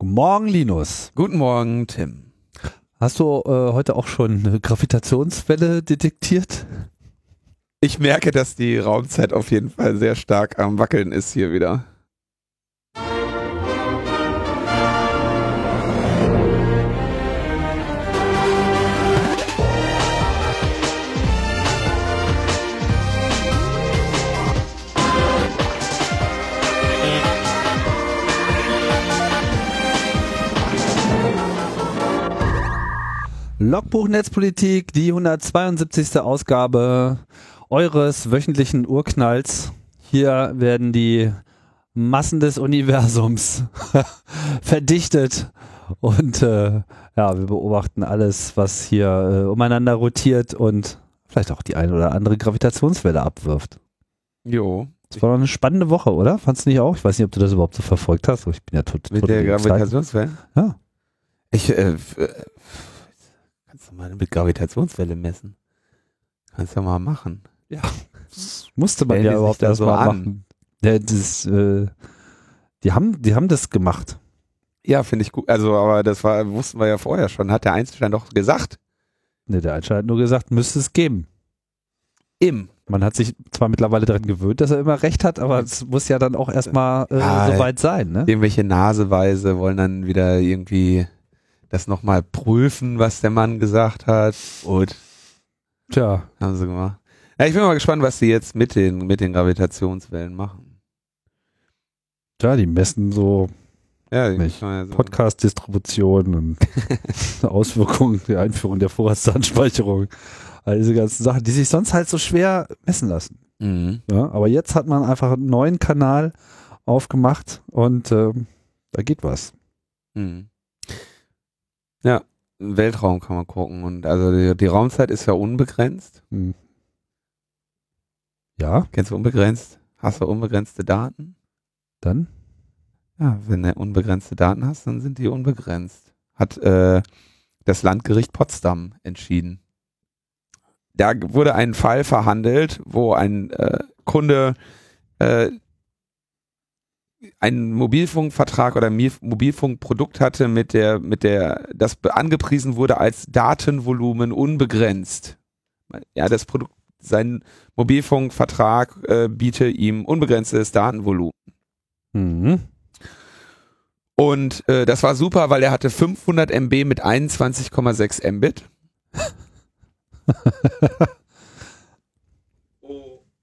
Guten Morgen, Linus. Guten Morgen, Tim. Hast du äh, heute auch schon eine Gravitationswelle detektiert? Ich merke, dass die Raumzeit auf jeden Fall sehr stark am Wackeln ist hier wieder. Logbuch Netzpolitik, die 172. Ausgabe eures wöchentlichen Urknalls. Hier werden die Massen des Universums verdichtet und äh, ja, wir beobachten alles, was hier äh, umeinander rotiert und vielleicht auch die eine oder andere Gravitationswelle abwirft. Jo. Das war doch eine spannende Woche, oder? Fandst du nicht auch? Ich weiß nicht, ob du das überhaupt so verfolgt hast. Ich bin ja tot, Mit der Gravitationswelle? Ja. Ich, äh, mal mit Gravitationswelle messen? Kannst du mal machen. Ja. Das musste man ja überhaupt da erst so mal an? machen. Ja, das, äh, die haben, die haben das gemacht. Ja, finde ich gut. Also, aber das war, wussten wir ja vorher schon. Hat der Einstein doch gesagt. Ne, der Einstein hat nur gesagt, müsste es geben. Im. Man hat sich zwar mittlerweile daran gewöhnt, dass er immer recht hat, aber es muss ja dann auch erstmal äh, Ja, soweit sein, ne? Irgendwelche Naseweise wollen dann wieder irgendwie das nochmal prüfen, was der Mann gesagt hat. Und Tja, haben sie gemacht. Ja, ich bin mal gespannt, was sie jetzt mit den, mit den Gravitationswellen machen. tja, die messen so Ja, ja so- Podcast-Distribution und Auswirkungen der Einführung der Vorratsdatenspeicherung. All diese ganzen Sachen, die sich sonst halt so schwer messen lassen. Mhm. Ja, aber jetzt hat man einfach einen neuen Kanal aufgemacht und ähm, da geht was. Mhm. Ja, im Weltraum kann man gucken. Und also die, die Raumzeit ist ja unbegrenzt. Hm. Ja, Kennst du unbegrenzt? Hast du unbegrenzte Daten? dann? Ja, wenn du unbegrenzte Daten hast, dann sind die unbegrenzt. Hat äh, das Landgericht Potsdam entschieden. Da wurde ein Fall verhandelt, wo ein äh, Kunde äh, einen Mobilfunkvertrag oder ein Mobilfunkprodukt hatte, mit der, mit der, das angepriesen wurde als Datenvolumen unbegrenzt. Ja, das Produkt, sein Mobilfunkvertrag äh, biete ihm unbegrenztes Datenvolumen. Mhm. Und äh, das war super, weil er hatte 500 MB mit 21,6 Mbit.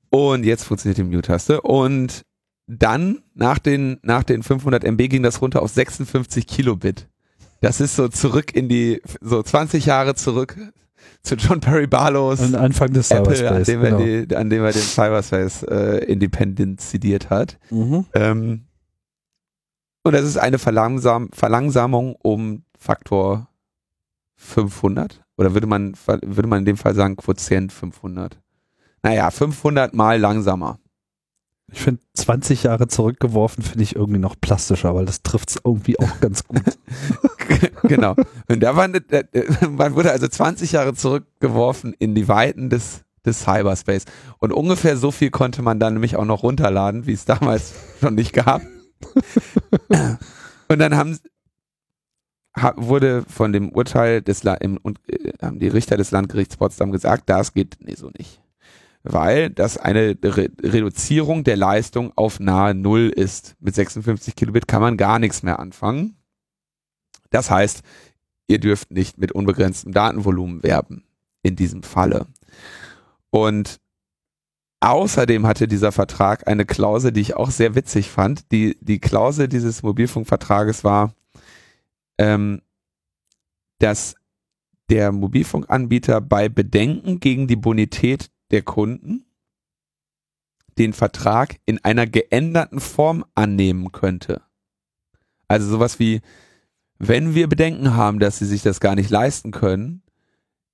Und jetzt funktioniert die Mute-Taste. Und dann, nach den, nach den 500 MB, ging das runter auf 56 Kilobit. Das ist so zurück in die, so 20 Jahre zurück zu John Perry Barlows Und Anfang des Apple, an Cyberspace. dem, genau. er die, an dem er den Cyberspace äh, independenziert hat. mhm. Ähm, und das ist eine Verlangsam Verlangsamung um Faktor 500. Oder würde man, würde man in dem Fall sagen Quotient 500? Naja, 500 mal langsamer. Ich finde 20 Jahre zurückgeworfen finde ich irgendwie noch plastischer, weil das trifft es irgendwie auch ganz gut. genau. Und da war, äh, äh, man wurde also 20 Jahre zurückgeworfen in die Weiten des, des Cyberspace. Und ungefähr so viel konnte man dann nämlich auch noch runterladen, wie es damals schon nicht gab. Und dann haben, ha, wurde von dem Urteil des im, und, äh, haben die Richter des Landgerichts Potsdam gesagt, das geht nee, so nicht. Weil das eine Re Reduzierung der Leistung auf nahe Null ist. Mit 56 Kilobit kann man gar nichts mehr anfangen. Das heißt, ihr dürft nicht mit unbegrenztem Datenvolumen werben in diesem Falle. Und außerdem hatte dieser Vertrag eine Klausel, die ich auch sehr witzig fand. Die, die Klausel dieses Mobilfunkvertrages war, ähm, dass der Mobilfunkanbieter bei Bedenken gegen die Bonität der Kunden den Vertrag in einer geänderten Form annehmen könnte. Also sowas wie, wenn wir Bedenken haben, dass sie sich das gar nicht leisten können,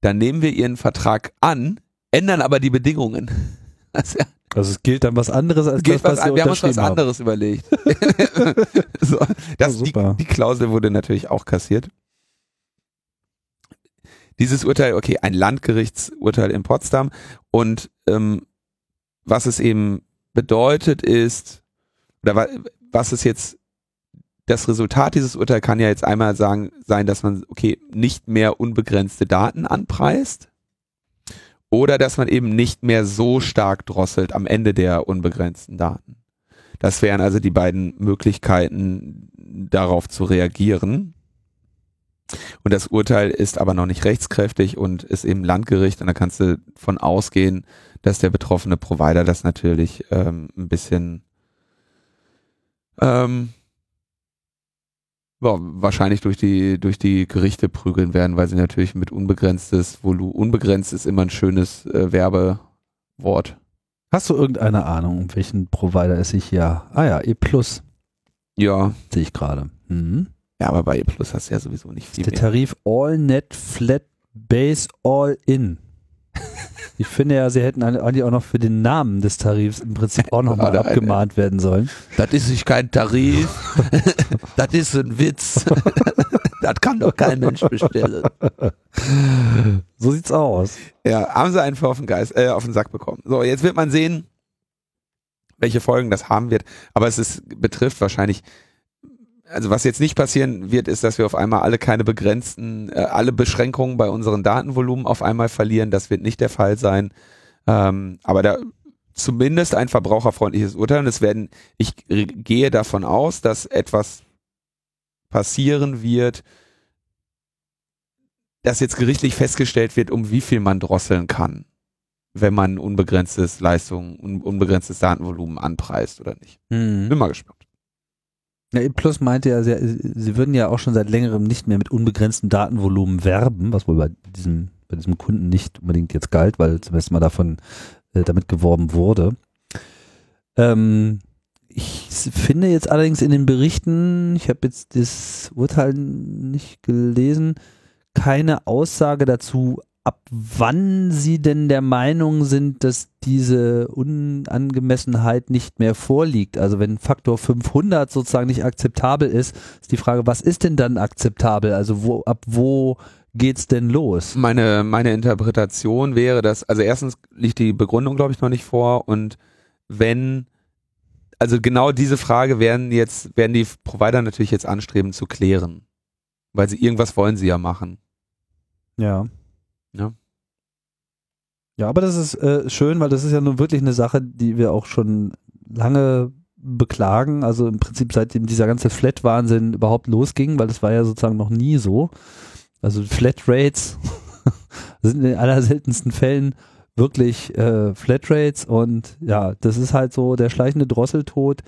dann nehmen wir ihren Vertrag an, ändern aber die Bedingungen. Also, Also es gilt dann was anderes als das, was was, an- wir haben uns was unterschrieben haben. anderes überlegt. so, das, Ja, die, die Klausel wurde natürlich auch kassiert. Dieses Urteil, okay, ein Landgerichtsurteil in Potsdam und ähm, was es eben bedeutet ist, oder wa was es jetzt das Resultat dieses Urteils kann ja jetzt einmal sagen, sein, dass man, okay, nicht mehr unbegrenzte Daten anpreist oder dass man eben nicht mehr so stark drosselt am Ende der unbegrenzten Daten. Das wären also die beiden Möglichkeiten, darauf zu reagieren. Und das Urteil ist aber noch nicht rechtskräftig und ist eben Landgericht und da kannst du von ausgehen, dass der betroffene Provider das natürlich ähm, ein bisschen ähm, ja, wahrscheinlich durch die, durch die Gerichte prügeln werden, weil sie natürlich mit unbegrenztes Volumen, unbegrenzt ist immer ein schönes äh, Werbewort. Hast du irgendeine Ahnung, um welchen Provider es sich hier? Ah ja, E Plus. Ja. Sehe ich gerade. Mhm. Ja, aber bei E Plus hast du ja sowieso nicht viel. Der mehr. Tarif All Net Flat Base All In. Ich finde ja, sie hätten eigentlich auch noch für den Namen des Tarifs im Prinzip auch nochmal abgemahnt werden sollen. Das ist nicht kein Tarif. das ist ein Witz. das kann doch kein Mensch bestellen. So sieht's aus. Ja, haben sie einfach auf den, Geist, äh, auf den Sack bekommen. So, jetzt wird man sehen, welche Folgen das haben wird. Aber es ist, betrifft wahrscheinlich, also was jetzt nicht passieren wird, ist, dass wir auf einmal alle keine begrenzten, äh, alle Beschränkungen bei unseren Datenvolumen auf einmal verlieren. Das wird nicht der Fall sein. Ähm, aber da zumindest ein verbraucherfreundliches Urteil. Und es werden, ich gehe davon aus, dass etwas passieren wird, dass jetzt gerichtlich festgestellt wird, um wie viel man drosseln kann, wenn man unbegrenztes Leistung, un unbegrenztes Datenvolumen anpreist oder nicht. Bin Mhm. mal gespannt. Ja, Plus meinte ja, sie, sie würden ja auch schon seit längerem nicht mehr mit unbegrenztem Datenvolumen werben, was wohl bei diesem, bei diesem Kunden nicht unbedingt jetzt galt, weil zumindest mal davon äh, damit geworben wurde. Ähm, ich finde jetzt allerdings in den Berichten, ich habe jetzt das Urteil nicht gelesen, keine Aussage dazu, ab wann Sie denn der Meinung sind, dass diese Unangemessenheit nicht mehr vorliegt. Also wenn Faktor 500 sozusagen nicht akzeptabel ist, ist die Frage, was ist denn dann akzeptabel? Also wo, ab wo geht's denn los? Meine, meine Interpretation wäre, dass, also erstens liegt die Begründung, glaube ich, noch nicht vor und wenn, also genau diese Frage werden jetzt, werden die Provider natürlich jetzt anstreben zu klären. Weil sie irgendwas wollen sie ja machen. Ja. Ja. Ja, aber das ist äh, schön, weil das ist ja nun wirklich eine Sache, die wir auch schon lange beklagen. Also im Prinzip seitdem dieser ganze Flat-Wahnsinn überhaupt losging, weil das war ja sozusagen noch nie so. Also Flatrates sind in den allerseltensten Fällen wirklich äh, Flatrates und ja, das ist halt so der schleichende Drosseltod.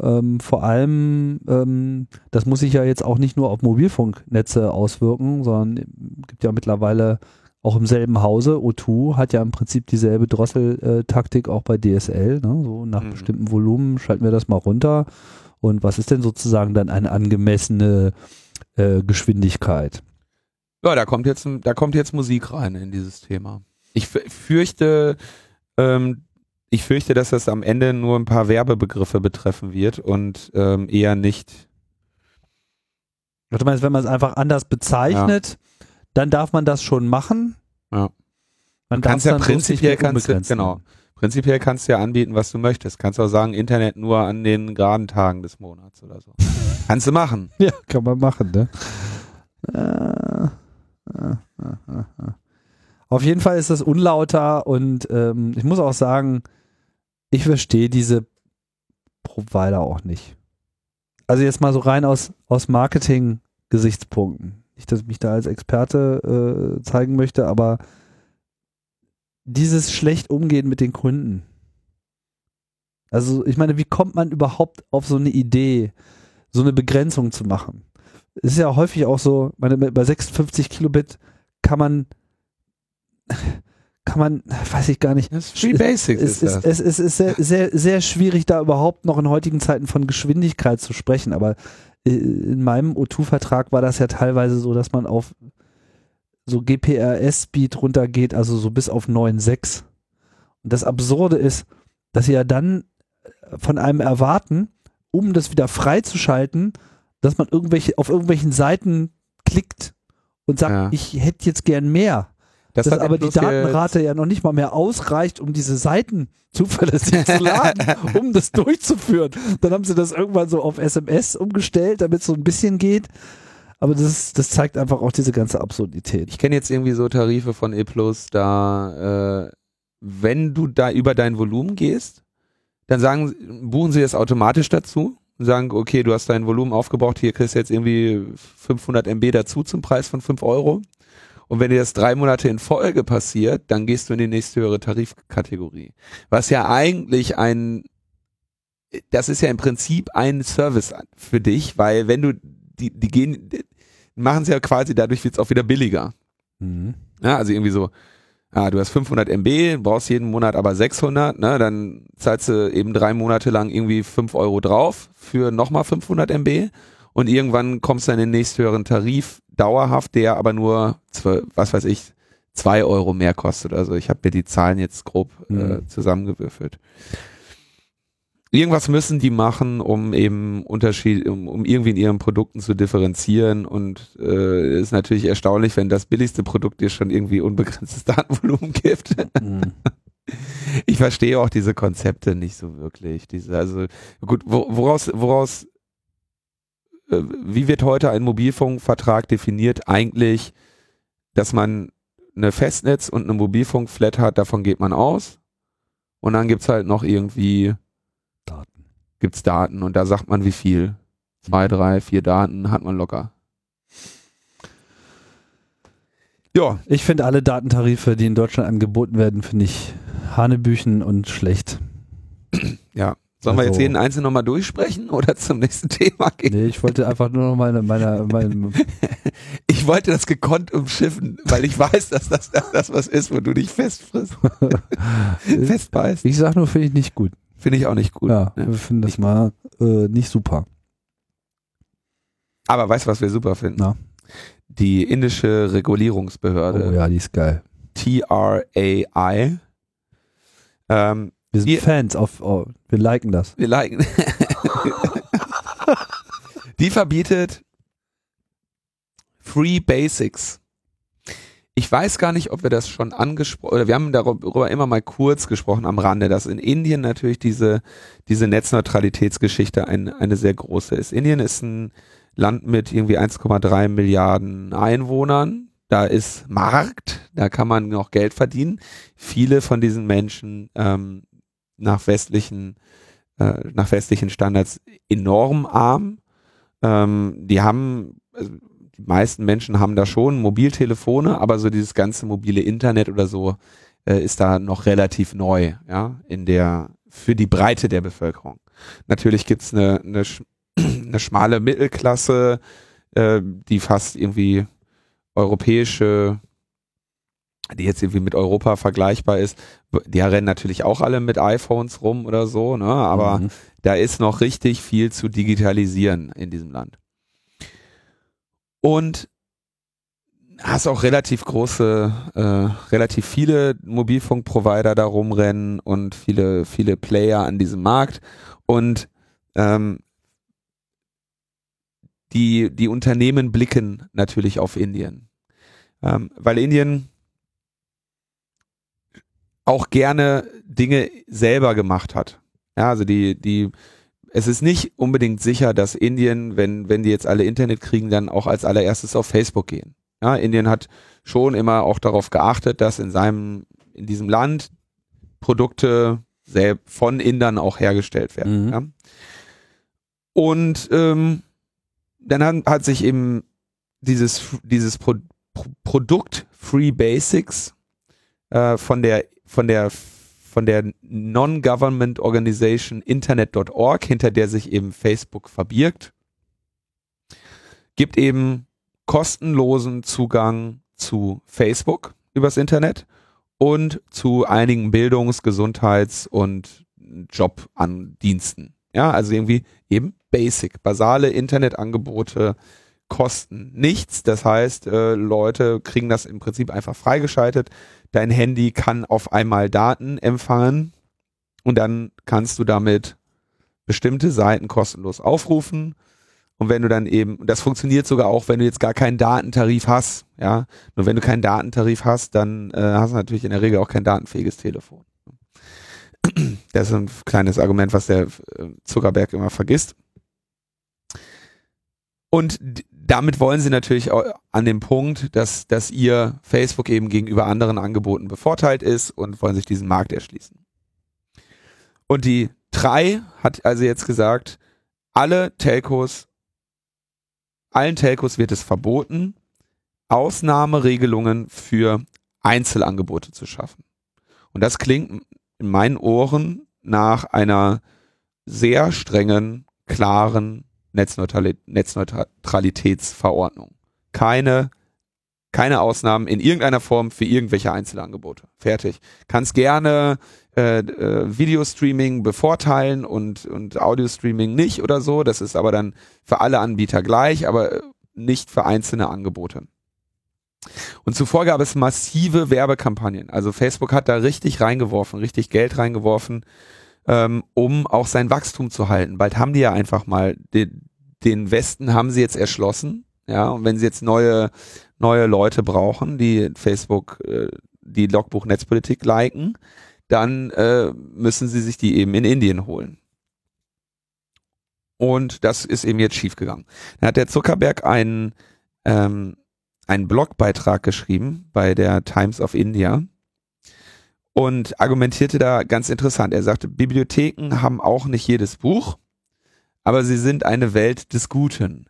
Ähm, vor allem, ähm, das muss sich ja jetzt auch nicht nur auf Mobilfunknetze auswirken, sondern gibt ja mittlerweile auch im selben Hause. O2 hat ja im Prinzip dieselbe Drosseltaktik auch bei DSL. Ne? So nach Mhm. bestimmten Volumen schalten wir das mal runter. Und was ist denn sozusagen dann eine angemessene äh, Geschwindigkeit? Ja, da kommt jetzt, da kommt jetzt Musik rein in dieses Thema. Ich fürchte, ähm, ich fürchte, dass das am Ende nur ein paar Werbebegriffe betreffen wird und ähm, eher nicht. Du meinst, wenn man es einfach anders bezeichnet, dann darf man das schon machen. Ja. Man kannst darf's ja prinzipiell kannst du, genau. Prinzipiell kannst du ja anbieten, was du möchtest. Kannst auch sagen, Internet nur an den geraden Tagen des Monats oder so. kannst du machen. Ja, kann man machen, ne? Äh, äh, äh. Auf jeden Fall ist das unlauter und ähm, ich muss auch sagen, ich verstehe diese Provider auch nicht. Also jetzt mal so rein aus, aus Marketing-Gesichtspunkten. Nicht, dass ich mich da als Experte äh, zeigen möchte, aber dieses schlecht umgehen mit den Kunden. Also ich meine, wie kommt man überhaupt auf so eine Idee, so eine Begrenzung zu machen? Es ist ja häufig auch so, meine, bei 56 Kilobit kann man, kann man, weiß ich gar nicht, Das ist Free Basics es ist das. es es ist sehr, sehr, sehr schwierig, da überhaupt noch in heutigen Zeiten von Geschwindigkeit zu sprechen. Aber in meinem O2-Vertrag war das ja teilweise so, dass man auf so GPRS-Speed runtergeht, also so bis auf 9,6. Und das Absurde ist, dass sie ja dann von einem erwarten, um das wieder freizuschalten, dass man irgendwelche, auf irgendwelchen Seiten klickt und sagt, Ja. ich hätte jetzt gern mehr. Dass hat aber die Datenrate ja noch nicht mal mehr ausreicht, um diese Seiten zuverlässig zu laden, um das durchzuführen. Dann haben sie das irgendwann so auf SMS umgestellt, damit es so ein bisschen geht. Aber das, das zeigt einfach auch diese ganze Absurdität. Ich kenne jetzt irgendwie so Tarife von E da, äh, wenn du da über dein Volumen gehst, dann sagen, buchen sie das automatisch dazu und sagen, okay, du hast dein Volumen aufgebraucht, hier kriegst du jetzt irgendwie 500 MB dazu zum Preis von 5 Euro. Und wenn dir das drei Monate in Folge passiert, dann gehst du in die nächsthöhere Tarifkategorie. Was ja eigentlich ein, das ist ja im Prinzip ein Service für dich, weil wenn du, die, die gehen, machen es ja quasi, dadurch wird es auch wieder billiger. Mhm. Ja, also irgendwie so, ah, du hast 500 MB, brauchst jeden Monat aber 600, ne, dann zahlst du eben drei Monate lang irgendwie 5 Euro drauf für nochmal 500 MB und irgendwann kommst du in den nächsthöheren Tarif dauerhaft, der aber nur, was weiß ich, zwei Euro mehr kostet. Also ich habe mir die Zahlen jetzt grob äh, Mhm. zusammengewürfelt. Irgendwas müssen die machen, um eben Unterschied, um, um irgendwie in ihren Produkten zu differenzieren und äh, ist natürlich erstaunlich, wenn das billigste Produkt dir schon irgendwie unbegrenztes Datenvolumen gibt. Mhm. Ich verstehe auch diese Konzepte nicht so wirklich. Diese, also gut, wo, woraus, woraus, wie wird heute ein Mobilfunkvertrag definiert? Eigentlich, dass man eine Festnetz und eine Mobilfunkflat hat, davon geht man aus. Und dann gibt's halt noch irgendwie, Daten. gibt's Daten und da sagt man wie viel. Zwei, drei, vier Daten hat man locker. Ja, Ich finde alle Datentarife, die in Deutschland angeboten werden, finde ich Hanebüchen und schlecht. ja. Sollen wir Also- jetzt jeden Einzelnen nochmal durchsprechen oder zum nächsten Thema gehen? Nee, ich wollte einfach nur noch meine, meine, meine Ich wollte das gekonnt umschiffen, weil ich weiß, dass das das, das was ist, wo du dich festfrisst. Festbeißt. ich sag nur, finde ich nicht gut. Finde ich auch nicht gut. Ja, Ja. wir finden das mal äh, nicht super. Aber weißt du, was wir super finden? Na? Die indische Regulierungsbehörde, Oh ja, die ist geil. TRAI. Ähm, Wir sind Wir- Fans auf, oh, wir liken das. wir liken. die verbietet Free Basics. Ich weiß gar nicht, ob wir das schon angesprochen, oder wir haben darüber immer mal kurz gesprochen am Rande, dass in Indien natürlich diese, diese Netzneutralitätsgeschichte ein, eine sehr große ist. Indien ist ein Land mit irgendwie 1,3 Milliarden Einwohnern. Da ist Markt, da kann man noch Geld verdienen. Viele von diesen Menschen ähm, nach westlichen, äh, nach westlichen Standards enorm arm. Ähm, die haben, also die meisten Menschen haben da schon Mobiltelefone, aber so dieses ganze mobile Internet oder so äh, ist da noch relativ neu, ja, in der, für die Breite der Bevölkerung. Natürlich gibt's eine, eine, sch- eine schmale Mittelklasse, äh, die fast irgendwie europäische, die jetzt irgendwie mit Europa vergleichbar ist, die rennen natürlich auch alle mit iPhones rum oder so, ne? Aber Mhm. da ist noch richtig viel zu digitalisieren in diesem Land. Und hast auch relativ große, äh, relativ viele Mobilfunkprovider da rumrennen und viele, viele Player an diesem Markt. Und ähm, die, die Unternehmen blicken natürlich auf Indien. Ähm, weil Indien auch gerne Dinge selber gemacht hat. Ja, also die, die, es ist nicht unbedingt sicher, dass Indien, wenn, wenn die jetzt alle Internet kriegen, dann auch als allererstes auf Facebook gehen. Ja, Indien hat schon immer auch darauf geachtet, dass in seinem, in diesem Land Produkte von Indern auch hergestellt werden. Mhm. Ja. Und ähm, dann hat, hat sich eben dieses, dieses Pro, Pro, Produkt Free Basics äh, von der von der von der Non-Government Organization Internet.org, hinter der sich eben Facebook verbirgt, gibt eben kostenlosen Zugang zu Facebook übers Internet und zu einigen Bildungs-, Gesundheits- und Jobdiensten. Ja, also irgendwie eben basic, basale Internetangebote kosten nichts. Das heißt, äh, Leute kriegen das im Prinzip einfach freigeschaltet. Dein Handy kann auf einmal Daten empfangen und dann kannst du damit bestimmte Seiten kostenlos aufrufen. Und wenn du dann eben, das funktioniert sogar auch, wenn du jetzt gar keinen Datentarif hast, ja. Nur wenn du keinen Datentarif hast, dann äh, hast du natürlich in der Regel auch kein datenfähiges Telefon. Das ist ein kleines Argument, was der äh, Zuckerberg immer vergisst. Und damit wollen sie natürlich auch an dem Punkt, dass, dass ihr Facebook eben gegenüber anderen Angeboten bevorteilt ist und wollen sich diesen Markt erschließen. Und die drei hat also jetzt gesagt, alle Telcos, allen Telcos wird es verboten, Ausnahmeregelungen für Einzelangebote zu schaffen. Und das klingt in meinen Ohren nach einer sehr strengen, klaren Netzneutralitätsverordnung. Keine, keine Ausnahmen in irgendeiner Form für irgendwelche Einzelangebote. Fertig. Kannst gerne äh, äh, Videostreaming bevorteilen und, und Audiostreaming nicht oder so. Das ist aber dann für alle Anbieter gleich, aber nicht für einzelne Angebote. Und zuvor gab es massive Werbekampagnen. Also Facebook hat da richtig reingeworfen, richtig Geld reingeworfen ähm, um auch sein Wachstum zu halten. Bald haben die ja einfach mal den, den Westen haben sie jetzt erschlossen. Ja, und wenn sie jetzt neue, neue Leute brauchen, die Facebook, äh, die Logbuch Netzpolitik liken, dann äh, müssen sie sich die eben in Indien holen. Und das ist eben jetzt schiefgegangen. Dann hat der Zuckerberg einen, ähm, einen Blogbeitrag geschrieben bei der Times of India und argumentierte da ganz interessant. Er sagte, Bibliotheken haben auch nicht jedes Buch, aber sie sind eine Welt des Guten.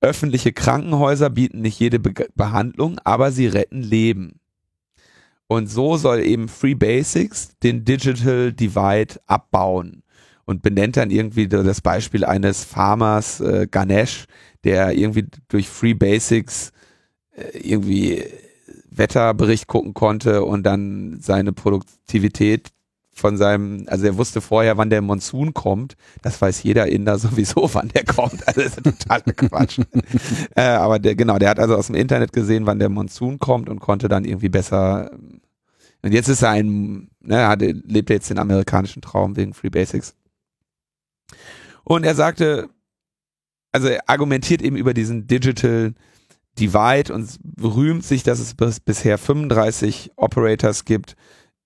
Öffentliche Krankenhäuser bieten nicht jede Be Behandlung, aber sie retten Leben. Und so soll eben Free Basics den Digital Divide abbauen und benennt dann irgendwie das Beispiel eines Farmers äh, Ganesh, der irgendwie durch Free Basics äh, irgendwie Wetterbericht gucken konnte und dann seine Produktivität von seinem, also er wusste vorher, wann der Monsun kommt. Das weiß jeder Inder sowieso, wann der kommt. Also das ist totaler Quatsch. äh, aber der, genau, der hat also aus dem Internet gesehen, wann der Monsun kommt und konnte dann irgendwie besser. Und jetzt ist er ein, ne, hat, lebt jetzt den amerikanischen Traum wegen Free Basics. Und er sagte, also er argumentiert eben über diesen Digital Divide und rühmt sich, dass es bis, bisher 35 Operators gibt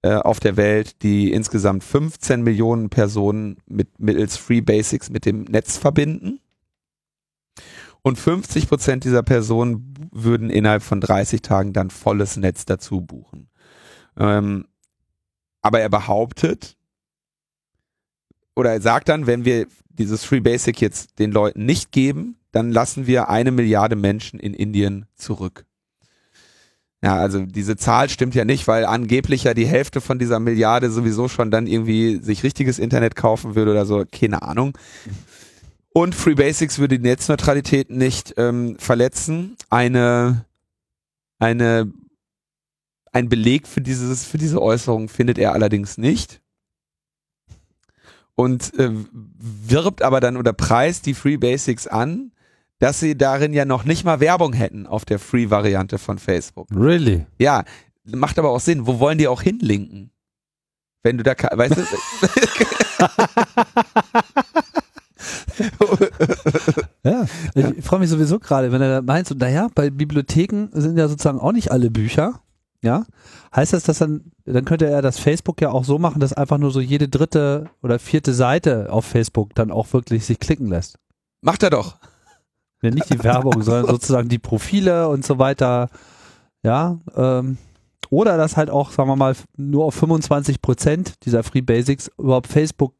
äh, auf der Welt, die insgesamt 15 Millionen Personen mit mittels Free Basics mit dem Netz verbinden. Und 50 Prozent dieser Personen würden innerhalb von 30 Tagen dann volles Netz dazu buchen. Ähm, aber er behauptet, oder er sagt dann, wenn wir dieses Free Basic jetzt den Leuten nicht geben, dann lassen wir eine Milliarde Menschen in Indien zurück. Ja, also diese Zahl stimmt ja nicht, weil angeblich ja die Hälfte von dieser Milliarde sowieso schon dann irgendwie sich richtiges Internet kaufen würde oder so, keine Ahnung. Und Free Basics würde die Netzneutralität nicht ähm, verletzen. Eine, eine, ein Beleg für dieses, für diese Äußerung findet er allerdings nicht. Und äh, wirbt aber dann oder preist die Free Basics an dass sie darin ja noch nicht mal Werbung hätten auf der Free-Variante von Facebook. Really? Ja, macht aber auch Sinn. Wo wollen die auch hinlinken? Wenn du da, weißt du? ja, ich freue mich sowieso gerade, wenn er meint, so, naja, bei Bibliotheken sind ja sozusagen auch nicht alle Bücher. Ja, heißt das, dass dann, dann könnte er das Facebook ja auch so machen, dass einfach nur so jede dritte oder vierte Seite auf Facebook dann auch wirklich sich klicken lässt. Macht er doch. Ja, nicht die Werbung, sondern sozusagen die Profile und so weiter. Ja, ähm, oder dass halt auch, sagen wir mal, nur auf 25 Prozent dieser Free Basics überhaupt Facebook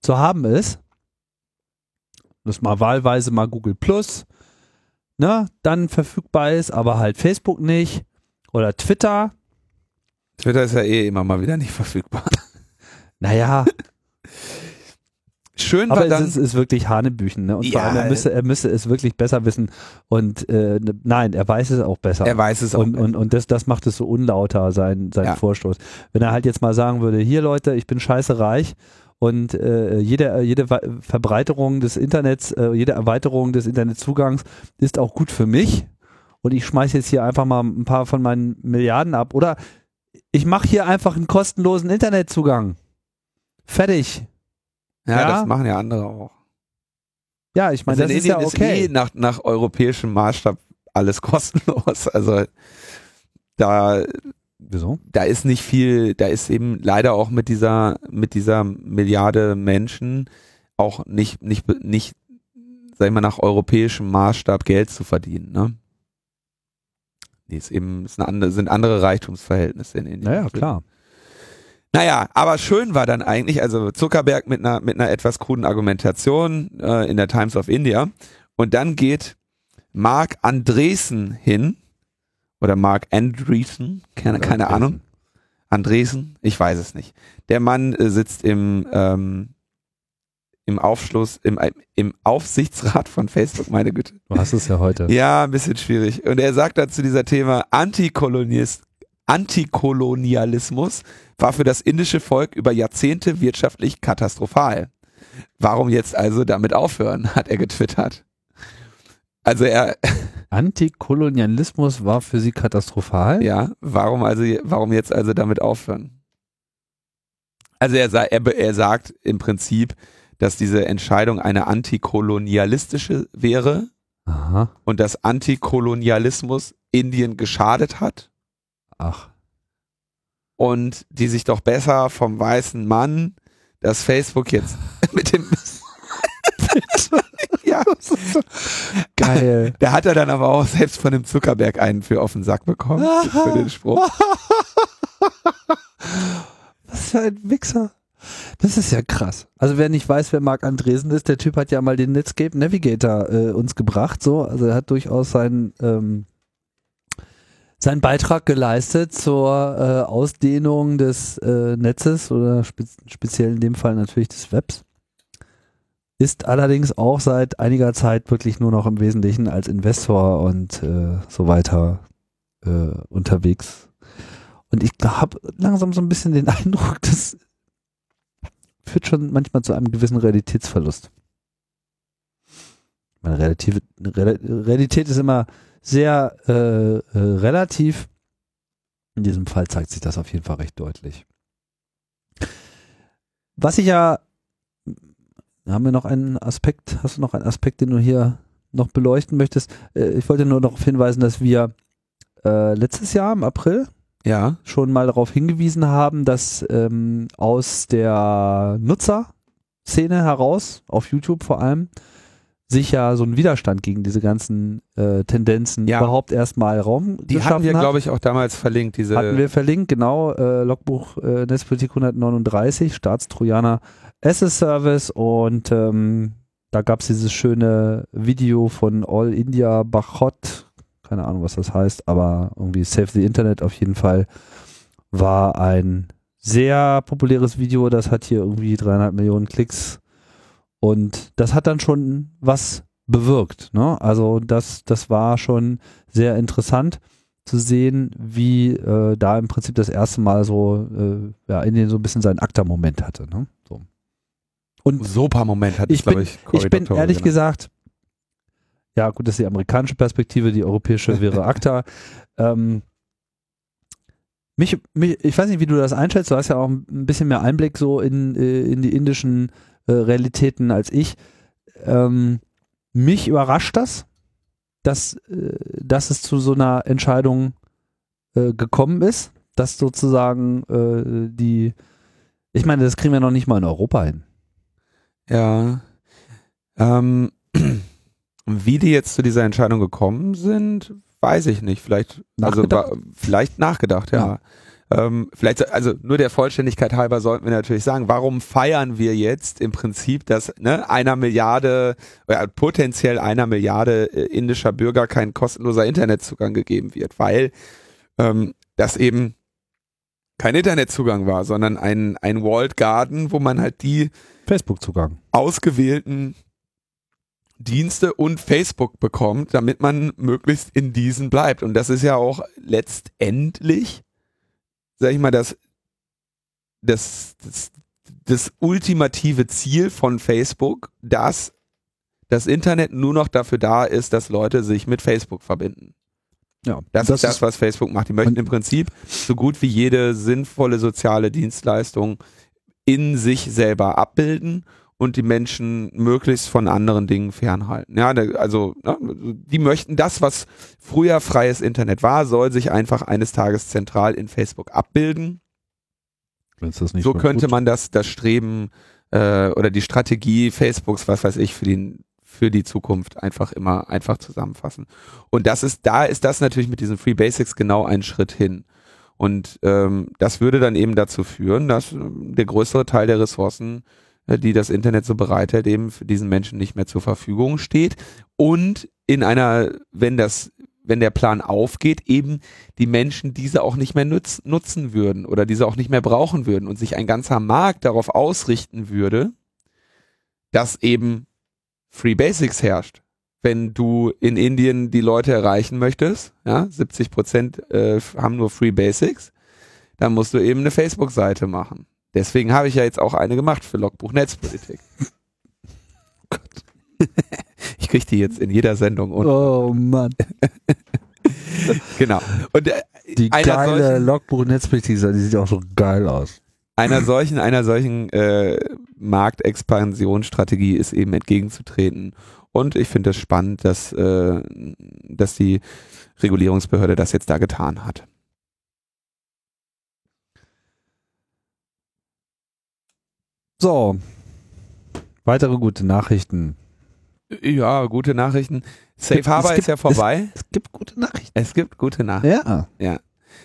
zu haben ist. Das mal wahlweise mal Google Plus, ne, dann verfügbar ist, aber halt Facebook nicht. Oder Twitter. Twitter ist ja eh immer mal wieder nicht verfügbar. Naja, Schön Aber war dann, es ist, ist wirklich Hanebüchen, ne? Und vor allem, er müsste, er müsste es wirklich besser wissen. Und äh, ne, nein, er weiß es auch besser. er weiß es auch. und, und, und das, das macht es so unlauter, sein, sein Ja. Vorstoß. Wenn er halt jetzt mal sagen würde, hier Leute, ich bin scheiße reich und äh, jede, jede Verbreiterung des Internets, äh, jede Erweiterung des Internetzugangs ist auch gut für mich und ich schmeiße jetzt hier einfach mal ein paar von meinen Milliarden ab oder ich mache hier einfach einen kostenlosen Internetzugang. Fertig. Ja, ja. das machen ja andere auch. Ja, ich meine, Also das ist ja Indien okay. eh nach, nach europäischem Maßstab alles kostenlos. Also da, Wieso? da ist nicht viel, da ist eben leider auch mit dieser, mit dieser Milliarde Menschen auch nicht, nicht, nicht, sag ich mal, nach europäischem Maßstab Geld zu verdienen, ne? Nee, ist eben, ist eine andere, sind andere Reichtumsverhältnisse in Indien. Naja, klar. Naja, aber schön war dann eigentlich, also Zuckerberg mit einer, mit einer etwas kruden Argumentation äh, in der Times of India. Und dann geht Mark Andresen hin, oder Mark Andreessen, keine, keine Andresen. Ahnung. Andresen, ich weiß es nicht. Der Mann äh, sitzt im, ähm, im Aufschluss, im, im Aufsichtsrat von Facebook, meine Güte. Du hast es ja heute. Ja, ein bisschen schwierig. Und er sagt dazu dieser Thema Antikolonialist, Antikolonialismus war für das indische Volk über Jahrzehnte wirtschaftlich katastrophal. Warum jetzt also damit aufhören, hat er getwittert. Also er, Antikolonialismus war für sie katastrophal. ja, warum also, warum jetzt also damit aufhören? Also er, er, er sagt im Prinzip, dass diese Entscheidung eine antikolonialistische wäre Aha. und dass Antikolonialismus Indien geschadet hat Ach. und die sich doch besser vom weißen Mann, das Facebook jetzt mit dem ja, Geil. da hat er dann aber auch selbst von dem Zuckerberg einen für auf den Sack bekommen für den Spruch. Was für ein Wichser. Das ist ja krass. Also wer nicht weiß, wer Marc Andresen ist, der Typ hat ja mal den Netscape Navigator äh, uns gebracht. So, also er hat durchaus seinen ähm, seinen Beitrag geleistet zur äh, Ausdehnung des äh, Netzes oder spe speziell in dem Fall natürlich des Webs. Ist allerdings auch seit einiger Zeit wirklich nur noch im Wesentlichen als Investor und äh, so weiter äh, unterwegs. Und ich habe langsam so ein bisschen den Eindruck, das führt schon manchmal zu einem gewissen Realitätsverlust. Meine Relative, Re Realität ist immer sehr äh, äh, relativ. In diesem Fall zeigt sich das auf jeden Fall recht deutlich. Was ich ja, haben wir noch einen Aspekt, hast du noch einen Aspekt, den du hier noch beleuchten möchtest? Äh, ich wollte nur darauf hinweisen, dass wir äh, letztes Jahr im April Ja, schon mal darauf hingewiesen haben, dass ähm, aus der Nutzerszene heraus, auf YouTube vor allem, sich ja so ein Widerstand gegen diese ganzen äh, Tendenzen Ja. überhaupt erstmal Raum die hatten wir, hat. glaube ich, auch damals verlinkt, diese Hatten wir verlinkt, genau, äh, Logbuch äh, Netzpolitik 139, Staatstrojaner as a Service und ähm, da gab es dieses schöne Video von All India Bachot, keine Ahnung, was das heißt, aber irgendwie Save the Internet auf jeden Fall war ein sehr populäres Video, das hat hier irgendwie dreieinhalb Millionen Klicks und das hat dann schon was bewirkt. Ne? Also das, das war schon sehr interessant zu sehen, wie äh, da im Prinzip das erste Mal so äh, ja, Indien so ein bisschen seinen ACTA-Moment hatte. Ne? So. Und Sopa-Moment hat es, ich glaube ich, ich bin ehrlich genannt. gesagt, ja gut, das ist die amerikanische Perspektive, die europäische wäre ACTA. Ähm, mich, mich, ich weiß nicht, wie du das einschätzt, du hast ja auch ein bisschen mehr Einblick so in, äh, in die indischen äh, Realitäten als ich. Ähm, mich überrascht das, dass, äh, dass es zu so einer Entscheidung äh, gekommen ist, dass sozusagen äh, die, ich meine, das kriegen wir noch nicht mal in Europa hin. Ja. Ähm, wie die jetzt zu dieser Entscheidung gekommen sind, weiß ich nicht. Vielleicht, also vielleicht nachgedacht, ja. Ähm, vielleicht, also nur der Vollständigkeit halber sollten wir natürlich sagen, warum feiern wir jetzt im Prinzip, dass ne, einer Milliarde, oder potenziell einer Milliarde äh, indischer Bürger kein kostenloser Internetzugang gegeben wird, weil ähm, das eben kein Internetzugang war, sondern ein, ein Walled Garden, wo man halt die Facebook-Zugang. ausgewählten Dienste und Facebook bekommt, damit man möglichst in diesen bleibt. Und das ist ja auch letztendlich, sag ich mal, das, das, das, das ultimative Ziel von Facebook, dass das Internet nur noch dafür da ist, dass Leute sich mit Facebook verbinden. Ja, Das, ist das, was Facebook macht. Die möchten im Prinzip so gut wie jede sinnvolle soziale Dienstleistung in sich selber abbilden und die Menschen möglichst von anderen Dingen fernhalten. Ja, also ne, die möchten das, was früher freies Internet war, soll sich einfach eines Tages zentral in Facebook abbilden. so könnte man das, das Streben äh, oder die Strategie Facebooks, was weiß ich, für die für die Zukunft einfach immer einfach zusammenfassen. Und das ist, da ist das natürlich mit diesen Free Basics genau ein Schritt hin. Und ähm, das würde dann eben dazu führen, dass der größere Teil der Ressourcen äh, die das Internet so bereithält, eben für diesen Menschen nicht mehr zur Verfügung steht. Und in einer, wenn das, wenn der Plan aufgeht, eben die Menschen diese auch nicht mehr nutz, nutzen würden oder diese auch nicht mehr brauchen würden und sich ein ganzer Markt darauf ausrichten würde, dass eben Free Basics herrscht. Wenn du in Indien die Leute erreichen möchtest, ja, 70 Prozent äh, haben nur Free Basics, dann musst du eben eine Facebook-Seite machen. Deswegen habe ich ja jetzt auch eine gemacht für Logbuch Netzpolitik. oh ich kriege die jetzt in jeder Sendung. Unten. Oh Mann. genau. Und äh, die geile solchen, Logbuch Netzpolitik, die sieht auch so geil aus. Einer solchen, einer solchen äh, Marktexpansionsstrategie ist eben entgegenzutreten. Und ich finde es das spannend, dass, äh, dass die Regulierungsbehörde das jetzt da getan hat. So, weitere gute Nachrichten. Ja, gute Nachrichten. Safe Harbor ist ja vorbei. Es, es, gibt gute Nachrichten. Es gibt gute Nachrichten. Ja. Ja.